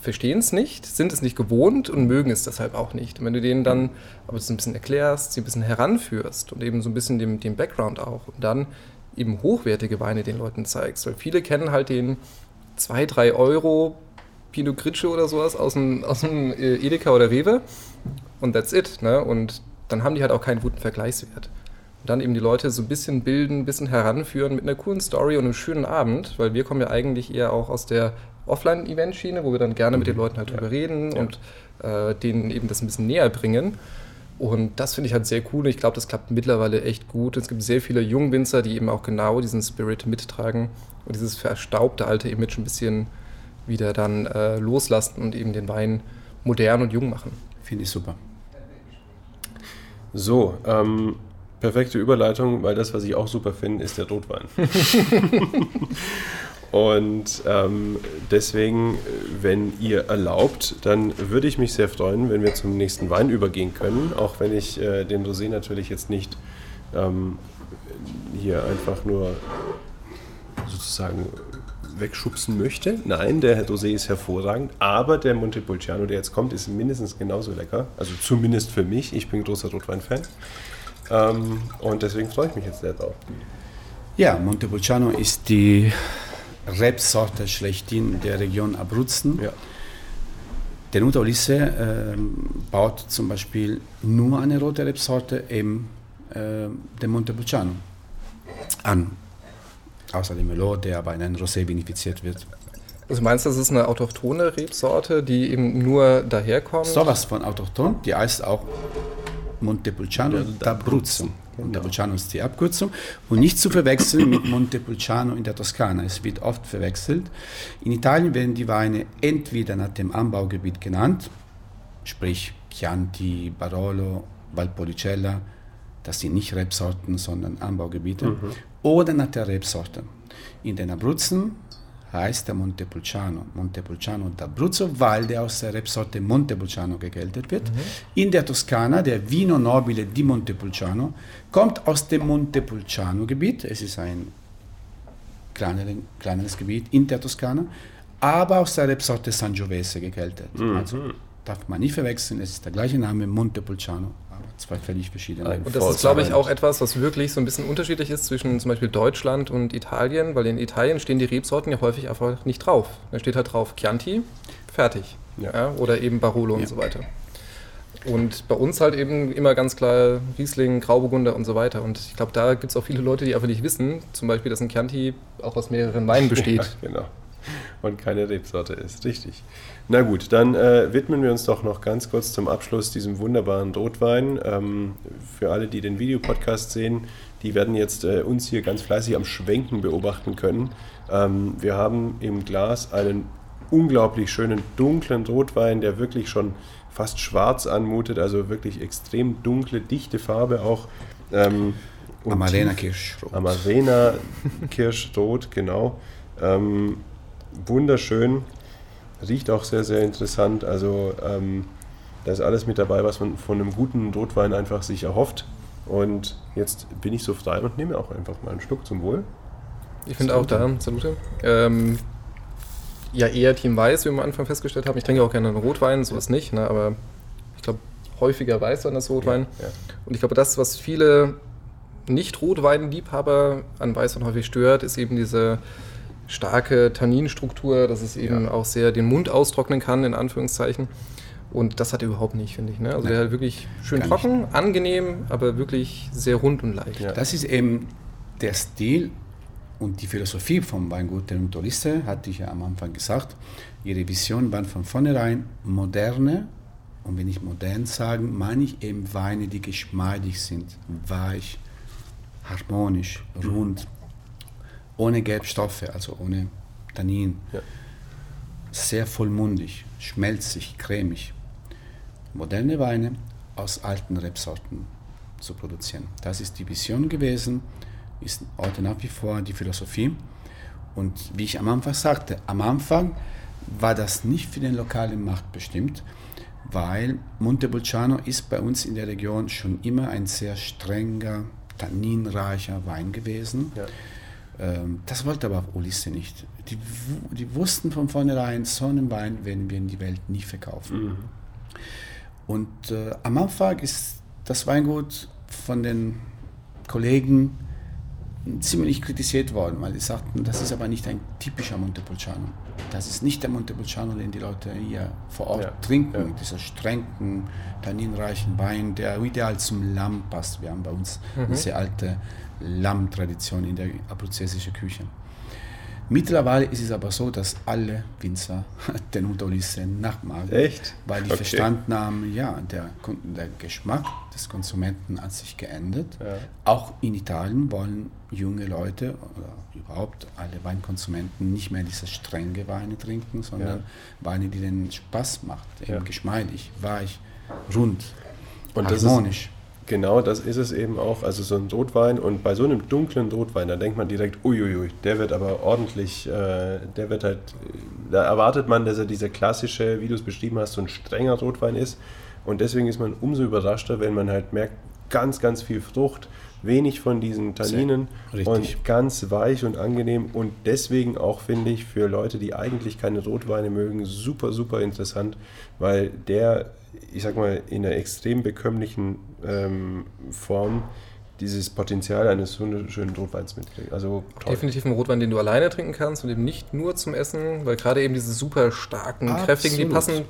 verstehen es nicht, sind es nicht gewohnt und mögen es deshalb auch nicht. Und wenn du denen dann aber das ein bisschen erklärst, sie ein bisschen heranführst und eben so ein bisschen den, den Background auch und dann eben hochwertige Weine den Leuten zeigst, weil viele kennen halt den 2, 3 Euro Pinot Grigio oder sowas aus dem, aus dem äh, Edeka oder Rewe und that's it. Ne? Und dann haben die halt auch keinen guten Vergleichswert. Und dann eben die Leute so ein bisschen bilden, ein bisschen heranführen mit einer coolen Story und einem schönen Abend, weil wir kommen ja eigentlich eher auch aus der Offline-Event-Schiene, wo wir dann gerne mit den Leuten halt ja. drüber reden ja. und äh, denen eben das ein bisschen näher bringen. Und das finde ich halt sehr cool. Ich glaube, das klappt mittlerweile echt gut. Es gibt sehr viele Jungwinzer, die eben auch genau diesen Spirit mittragen und dieses verstaubte alte Image ein bisschen wieder dann äh, loslassen und eben den Wein modern und jung machen. Finde ich super. So, ähm, perfekte Überleitung, weil das, was ich auch super finde, ist der Rotwein. Und ähm, deswegen, wenn ihr erlaubt, dann würde ich mich sehr freuen, wenn wir zum nächsten Wein übergehen können, auch wenn ich äh, den Rosé natürlich jetzt nicht ähm, hier einfach nur sozusagen wegschubsen möchte. Nein, der Rosé ist hervorragend, aber der Montepulciano, der jetzt kommt, ist mindestens genauso lecker. Also zumindest für mich. Ich bin großer Rotwein-Fan. Ähm, und deswegen freue ich mich jetzt sehr drauf. Ja, Montepulciano ist die Rebsorte schlechthin der Region Abruzzen. Ja. Der Nuta Ulisse äh, baut zum Beispiel nur eine rote Rebsorte, eben äh, den Montepulciano, an außer dem Melot, der aber in einem Rosé vinifiziert wird. Also meinst du, das ist eine autochtone Rebsorte, die eben nur daherkommt? Sowas von autochton, die heißt auch Montepulciano d'Abruzzo. Montepulciano ist die Abkürzung und nicht zu verwechseln mit Montepulciano in der Toskana. Es wird oft verwechselt. In Italien werden die Weine entweder nach dem Anbaugebiet genannt, sprich Chianti, Barolo, Valpolicella, das sind nicht Rebsorten, sondern Anbaugebiete, mhm oder nach der Rebsorte. In den Abruzzen heißt der Montepulciano Montepulciano d'Abruzzo, weil der aus der Rebsorte Montepulciano gegeltet wird. Mhm. In der Toskana, der Vino Nobile di Montepulciano, kommt aus dem Montepulciano-Gebiet. Es ist ein kleineres Gebiet in der Toskana, aber aus der Rebsorte Sangiovese gekeltert. Mhm. Also darf man nicht verwechseln, es ist der gleiche Name Montepulciano zwei völlig verschiedene. Und das ist, glaube ich, auch etwas, was wirklich so ein bisschen unterschiedlich ist zwischen zum Beispiel Deutschland und Italien, weil in Italien stehen die Rebsorten ja häufig einfach nicht drauf. Da steht halt drauf Chianti, fertig. Ja. Ja, oder eben Barolo ja. und so weiter. Und bei uns halt eben immer ganz klar Riesling, Grauburgunder und so weiter. Und ich glaube, da gibt es auch viele Leute, die einfach nicht wissen, zum Beispiel, dass ein Chianti auch aus mehreren Weinen besteht. Ja, genau. Und keine Rebsorte ist, richtig. Na gut, dann äh, widmen wir uns doch noch ganz kurz zum Abschluss diesem wunderbaren Rotwein. Ähm, für alle, die den Videopodcast sehen, die werden jetzt äh, uns hier ganz fleißig am Schwenken beobachten können. Ähm, wir haben im Glas einen unglaublich schönen dunklen Rotwein, der wirklich schon fast schwarz anmutet, also wirklich extrem dunkle, dichte Farbe auch. Ähm, Amarena Kirschrot. Amarena Kirschrot, genau. Ähm, wunderschön, riecht auch sehr, sehr interessant. Also ähm, da ist alles mit dabei, was man von einem guten Rotwein einfach sich erhofft. Und jetzt bin ich so frei und nehme auch einfach mal einen Schluck zum Wohl. Ich finde auch da, Salute. Ähm, ja, eher Team Weiß, wie wir am Anfang festgestellt haben. Ich trinke auch gerne einen Rotwein, sowas nicht, ne, aber ich glaube, häufiger Weißwein als Rotwein. Ja, ja. Und ich glaube, das, was viele Nicht-Rotwein-Liebhaber an Weißwein häufig stört, ist eben diese starke Tanninstruktur, dass es eben ja. auch sehr den Mund austrocknen kann, in Anführungszeichen. Und das hat er überhaupt nicht, finde ich. Ne? Also Nein. der hat wirklich schön Gar trocken, nicht. angenehm, aber wirklich sehr rund und leicht. Ja. Das ist eben der Stil und die Philosophie vom Weingut der Mutualiste, hatte ich ja am Anfang gesagt. Ihre Vision war von vornherein moderne, und wenn ich modern sage, meine ich eben Weine, die geschmeidig sind, weich, harmonisch, rund, ohne Gelbstoffe, also ohne Tannin. Ja. Sehr vollmundig, schmelzig, cremig. Moderne Weine aus alten Rebsorten zu produzieren. Das ist die Vision gewesen ist heute nach wie vor die Philosophie. Und wie ich am Anfang sagte, am Anfang war das nicht für den lokalen Markt bestimmt, weil Montepulciano ist bei uns in der Region schon immer ein sehr strenger, tanninreicher Wein gewesen. Ja. Ähm, das wollte aber auch Ulisse nicht. Die, die, wussten von vornherein, so einen Wein werden wir in die Welt nie verkaufen. Mhm. Und äh, am Anfang ist das Weingut von den Kollegen ziemlich kritisiert worden, weil die sagten, das ist aber nicht ein typischer Montepulciano. Das ist nicht der Montepulciano, den die Leute hier vor Ort ja. trinken, ja. dieser strengen, tanninreichen Wein, der ideal zum Lamm passt. Wir haben bei uns mhm. eine sehr alte Lammtradition in der abruzzesischen Küche. Mittlerweile ist es aber so, dass alle Winzer den Unterulisse nachmachen. Echt? Weil die okay. verstanden haben, ja, der, der Geschmack des Konsumenten hat sich geändert. Ja. Auch in Italien wollen junge Leute oder überhaupt alle Weinkonsumenten nicht mehr diese strenge Weine trinken, sondern ja. Weine, die den Spaß macht, eben ja. geschmeidig, weich, rund, Und harmonisch. Genau, das ist es eben auch. Also so ein Rotwein und bei so einem dunklen Rotwein, da denkt man direkt, uiuiui, der wird aber ordentlich, äh, der wird halt, da erwartet man, dass er dieser klassische, wie du es beschrieben hast, so ein strenger Rotwein ist. Und deswegen ist man umso überraschter, wenn man halt merkt, ganz, ganz viel Frucht, wenig von diesen Tanninen und ganz weich und angenehm. Und deswegen auch, finde ich, für Leute, die eigentlich keine Rotweine mögen, super, super interessant, weil der ich sag mal, in einer extrem bekömmlichen ähm, Form dieses Potenzial eines wunderschönen Rotweins mitbringt. Also toll. Definitiv ein Rotwein, den du alleine trinken kannst und eben nicht nur zum Essen, weil gerade eben diese super starken, Absolut. kräftigen, die passen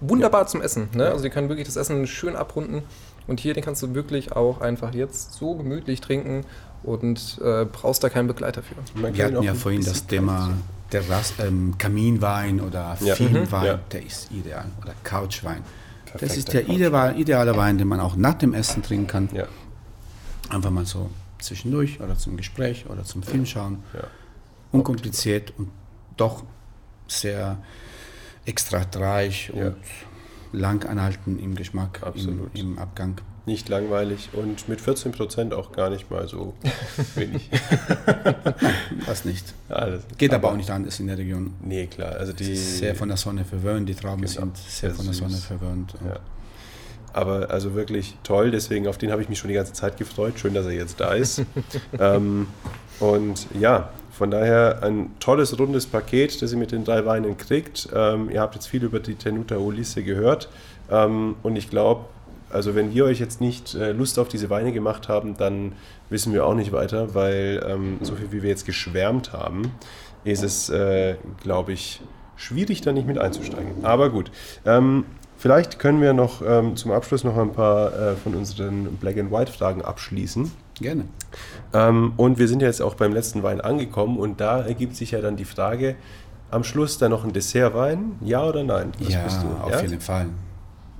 wunderbar ja. zum Essen. Ne? Also die können wirklich das Essen schön abrunden. Und hier, den kannst du wirklich auch einfach jetzt so gemütlich trinken und äh, brauchst da keinen Begleiter für. Wir hatten ja vorhin das Thema der ähm, Kaminwein oder ja. Filmwein, mhm. ja. der ist ideal. Oder Couchwein das ist der ideale, ideale Wein, den man auch nach dem Essen trinken kann. Ja. Einfach mal so zwischendurch oder zum Gespräch oder zum Film schauen. Ja. Unkompliziert und doch sehr extraktreich ja. und lang anhalten im Geschmack, im, im Abgang nicht langweilig und mit 14 Prozent auch gar nicht mal so wenig. das nicht. Alles. Geht aber, aber, auch nicht anders in der Region. Nee, klar. Also die sehr von der Sonne verwöhnt, die Trauben genau, sind sehr von der Sonne verwöhnt. Ja. Aber also wirklich toll, deswegen auf den habe ich mich schon die ganze Zeit gefreut. Schön, dass er jetzt da ist. ähm, und ja, von daher ein tolles, rundes Paket, das ihr mit den drei Weinen kriegt. Ähm, ihr habt jetzt viel über die Tenuta Ulisse gehört. Ähm, und ich glaube, also wenn wir euch jetzt nicht äh, Lust auf diese Weine gemacht haben, dann wissen wir auch nicht weiter, weil ähm, so viel wie wir jetzt geschwärmt haben, ist es, äh, glaube ich, schwierig da nicht mit einzusteigen. Aber gut. Ähm, vielleicht können wir noch ähm, zum Abschluss noch ein paar äh, von unseren Black and White Fragen abschließen. Gerne. Ähm, und wir sind jetzt auch beim letzten Wein angekommen und da ergibt sich ja dann die Frage, am Schluss dann noch ein Dessertwein, ja oder nein? Was ja, auf ja? jeden Fall.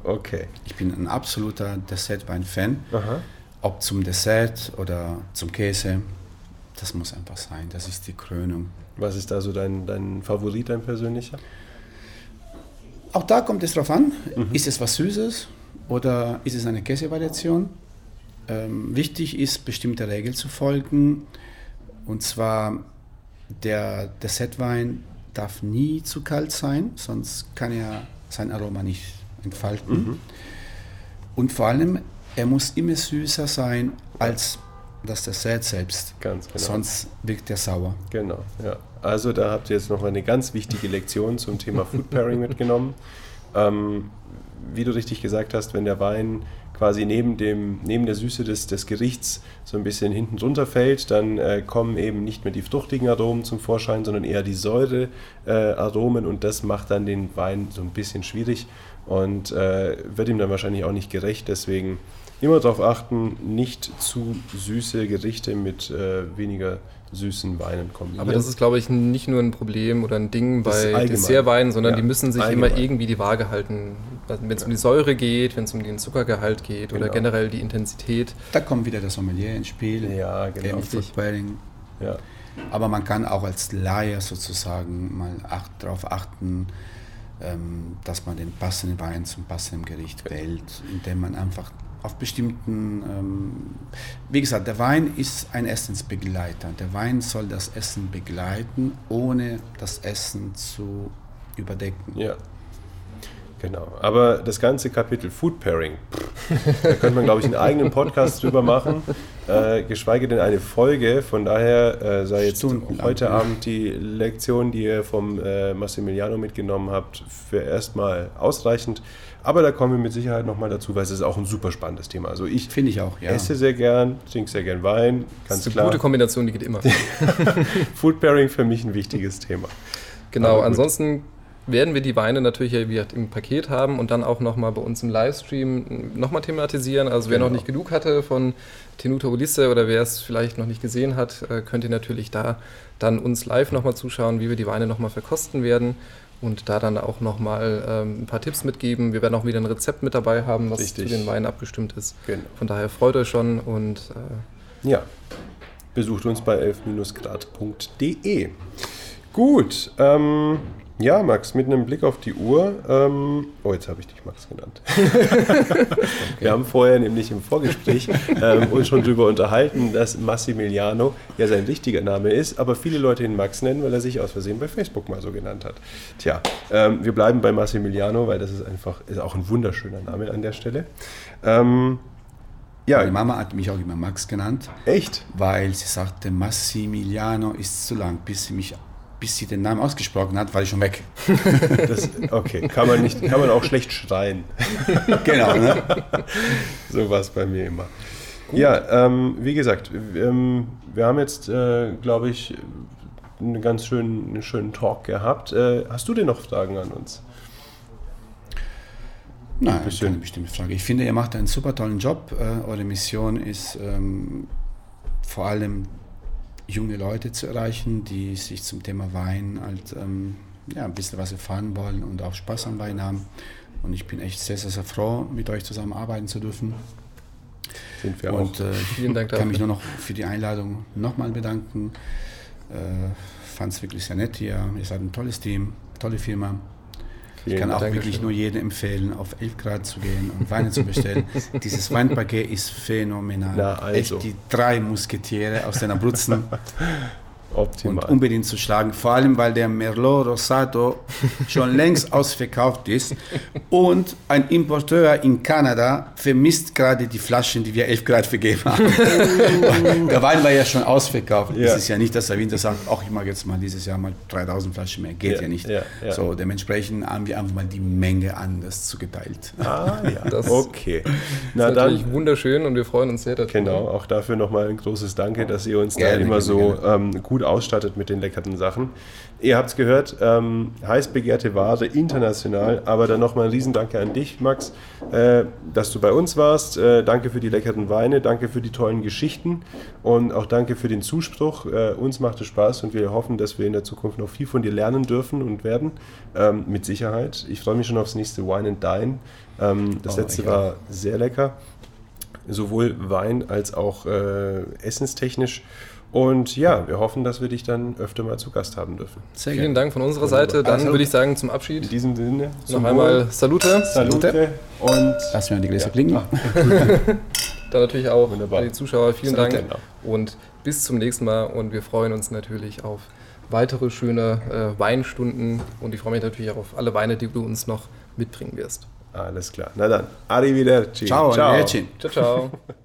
Okay. Ich bin ein absoluter Dessertwein-Fan. Ob zum Dessert oder zum Käse, das muss einfach sein. Das ist die Krönung. Was ist da so dein, dein Favorit, dein persönlicher? auch da kommt es drauf an, mhm. ist es was Süßes oder ist es eine Käsevariation? Ähm, wichtig ist, bestimmte Regeln zu folgen. Und zwar, der, Setwein darf nie zu kalt sein, sonst kann er sein Aroma nicht entfalten. Mhm. Und vor allem, er muss immer süßer sein als das Dessert selbst. Ganz genau. Sonst wirkt er sauer. Genau, ja. Also da habt ihr jetzt noch eine ganz wichtige Lektion zum Thema Food Pairing mitgenommen. Ähm, wie du richtig gesagt hast, wenn der Wein quasi neben, dem, neben der Süße des, des Gerichts so ein bisschen hinten drunter fällt, dann äh, kommen eben nicht mehr die fruchtigen Aromen zum Vorschein, sondern eher die Säurearomen äh, und das macht dann den Wein so ein bisschen schwierig und äh, wird ihm dann wahrscheinlich auch nicht gerecht. Deswegen immer darauf achten, nicht zu süße Gerichte mit äh, weniger süßen Weinen kombinieren. Aber das ist, glaube ich, nicht nur ein Problem oder ein Ding bei Dessertweinen, sondern ja, die müssen sich allgemein. immer irgendwie die Waage halten. Wenn es ja. um die Säure geht, wenn es um den Zuckergehalt geht genau. oder generell die Intensität. Da kommt wieder das Sommelier ins Spiel. Ja, genau. Ja. Aber man kann auch als Laie sozusagen mal acht, darauf achten, dass man den passenden Wein zum passenden Gericht wählt, indem man einfach auf bestimmten, ähm, wie gesagt, der Wein ist ein Essensbegleiter. Der Wein soll das Essen begleiten, ohne das Essen zu überdecken. Ja. Genau. Aber das ganze Kapitel Food Pairing, da könnte man, glaube ich, einen eigenen Podcast drüber machen, äh, geschweige denn eine Folge. Von daher äh, sei jetzt heute. Abend die Lektion, die ihr vom äh, Massimiliano mitgenommen habt, für erstmal ausreichend. Aber da kommen wir mit Sicherheit nochmal dazu, weil es ist auch ein super spannendes Thema. Also ich finde ich auch, ja. esse sehr gern, trinke sehr gern Wein, ganz das ist eine gute Kombination, die geht immer. Food Pairing für mich ein wichtiges Thema. Genau, ansonsten werden wir die Weine natürlich im Paket haben und dann auch nochmal bei uns im Livestream nochmal thematisieren. Also wer genau. noch nicht genug hatte von Tenuta Ulisse oder wer es vielleicht noch nicht gesehen hat, äh, könnt ihr natürlich da dann uns live nochmal zuschauen, wie wir die Weine nochmal verkosten werden und da dann auch nochmal ähm, ein paar Tipps mitgeben. Wir werden auch wieder ein Rezept mit dabei haben, was Richtig. zu den Weinen abgestimmt ist. Genau. Von daher freut euch schon und äh ja, besucht uns bei 11-grad.de. Gut, ähm, ja, Max, mit einem Blick auf die Uhr. Ähm, oh, jetzt habe ich dich Max genannt. okay. Wir haben vorher nämlich im Vorgespräch ähm, uns schon darüber unterhalten, dass Massimiliano ja sein richtiger Name ist, aber viele Leute ihn Max nennen, weil er sich aus Versehen bei Facebook mal so genannt hat. Tja, ähm, wir bleiben bei Massimiliano, weil das ist einfach ist auch ein wunderschöner Name an der Stelle. Ähm, ja. Meine Mama hat mich auch immer Max genannt. Echt? Weil sie sagte, Massimiliano ist zu lang, bis sie mich bis sie den Namen ausgesprochen hat, war ich schon weg. Das, okay, kann man, nicht, kann man auch schlecht schreien. Genau, ne? So war es bei mir immer. Gut. Ja, ähm, wie gesagt, ähm, wir haben jetzt, äh, glaube ich, einen ganz schönen, einen schönen Talk gehabt. Äh, hast du denn noch Fragen an uns? Nein, keine bestimmte Frage. Ich finde, ihr macht einen super tollen Job. Äh, eure Mission ist ähm, vor allem junge Leute zu erreichen, die sich zum Thema Wein halt ähm, ja, ein bisschen was erfahren wollen und auch Spaß am Wein haben. Und ich bin echt sehr, sehr, sehr froh, mit euch zusammenarbeiten zu dürfen. Sind wir und, auch. Äh, Vielen Dank dafür. Ich kann mich nur noch für die Einladung nochmal bedanken. Äh, Fand es wirklich sehr nett hier. Ihr seid ein tolles Team, tolle Firma. Ich kann auch Dankeschön. wirklich nur jedem empfehlen, auf 11 Grad zu gehen und Weine zu bestellen. Dieses Weinpaket ist phänomenal. Na, also. Echt die drei Musketiere aus den Abruzzen. Optimal. Und unbedingt zu schlagen. Vor allem, weil der Merlot Rosato schon längst ausverkauft ist und ein Importeur in Kanada vermisst gerade die Flaschen, die wir 11 Grad vergeben haben. der Wein war ja schon ausverkauft. Ja. Es ist ja nicht, dass der Winter sagt, auch ich mag jetzt mal dieses Jahr mal 3000 Flaschen mehr. Geht ja, ja nicht. Ja, so, dementsprechend haben wir einfach mal die Menge anders zugeteilt. Ah ja, das okay. Na, ist natürlich dann, wunderschön und wir freuen uns sehr darüber. Genau, auch dafür nochmal ein großes Danke, dass ihr uns gerne, da immer so ähm, gut ausstattet mit den leckeren Sachen. Ihr habt es gehört, ähm, heiß begehrte Ware international, aber dann nochmal ein Riesendanke an dich, Max, äh, dass du bei uns warst. Äh, danke für die leckeren Weine, danke für die tollen Geschichten und auch danke für den Zuspruch. Äh, uns macht es Spaß und wir hoffen, dass wir in der Zukunft noch viel von dir lernen dürfen und werden, ähm, mit Sicherheit. Ich freue mich schon aufs nächste Wine and Dine. Ähm, das oh, letzte war sehr lecker, sowohl Wein als auch äh, essenstechnisch. Und ja, wir hoffen, dass wir dich dann öfter mal zu Gast haben dürfen. Sehr Vielen Dank von unserer Seite. Dann also, würde ich sagen, zum Abschied. In diesem Sinne. Noch einmal Salute. Salute. Und lassen wir die Gläser ja. klingen. dann natürlich auch Wunderbar. an die Zuschauer. Vielen Salute. Dank. Und bis zum nächsten Mal. Und wir freuen uns natürlich auf weitere schöne äh, Weinstunden. Und ich freue mich natürlich auch auf alle Weine, die du uns noch mitbringen wirst. Alles klar. Na dann, arrivederci. Ciao, ciao. Ciao, ciao.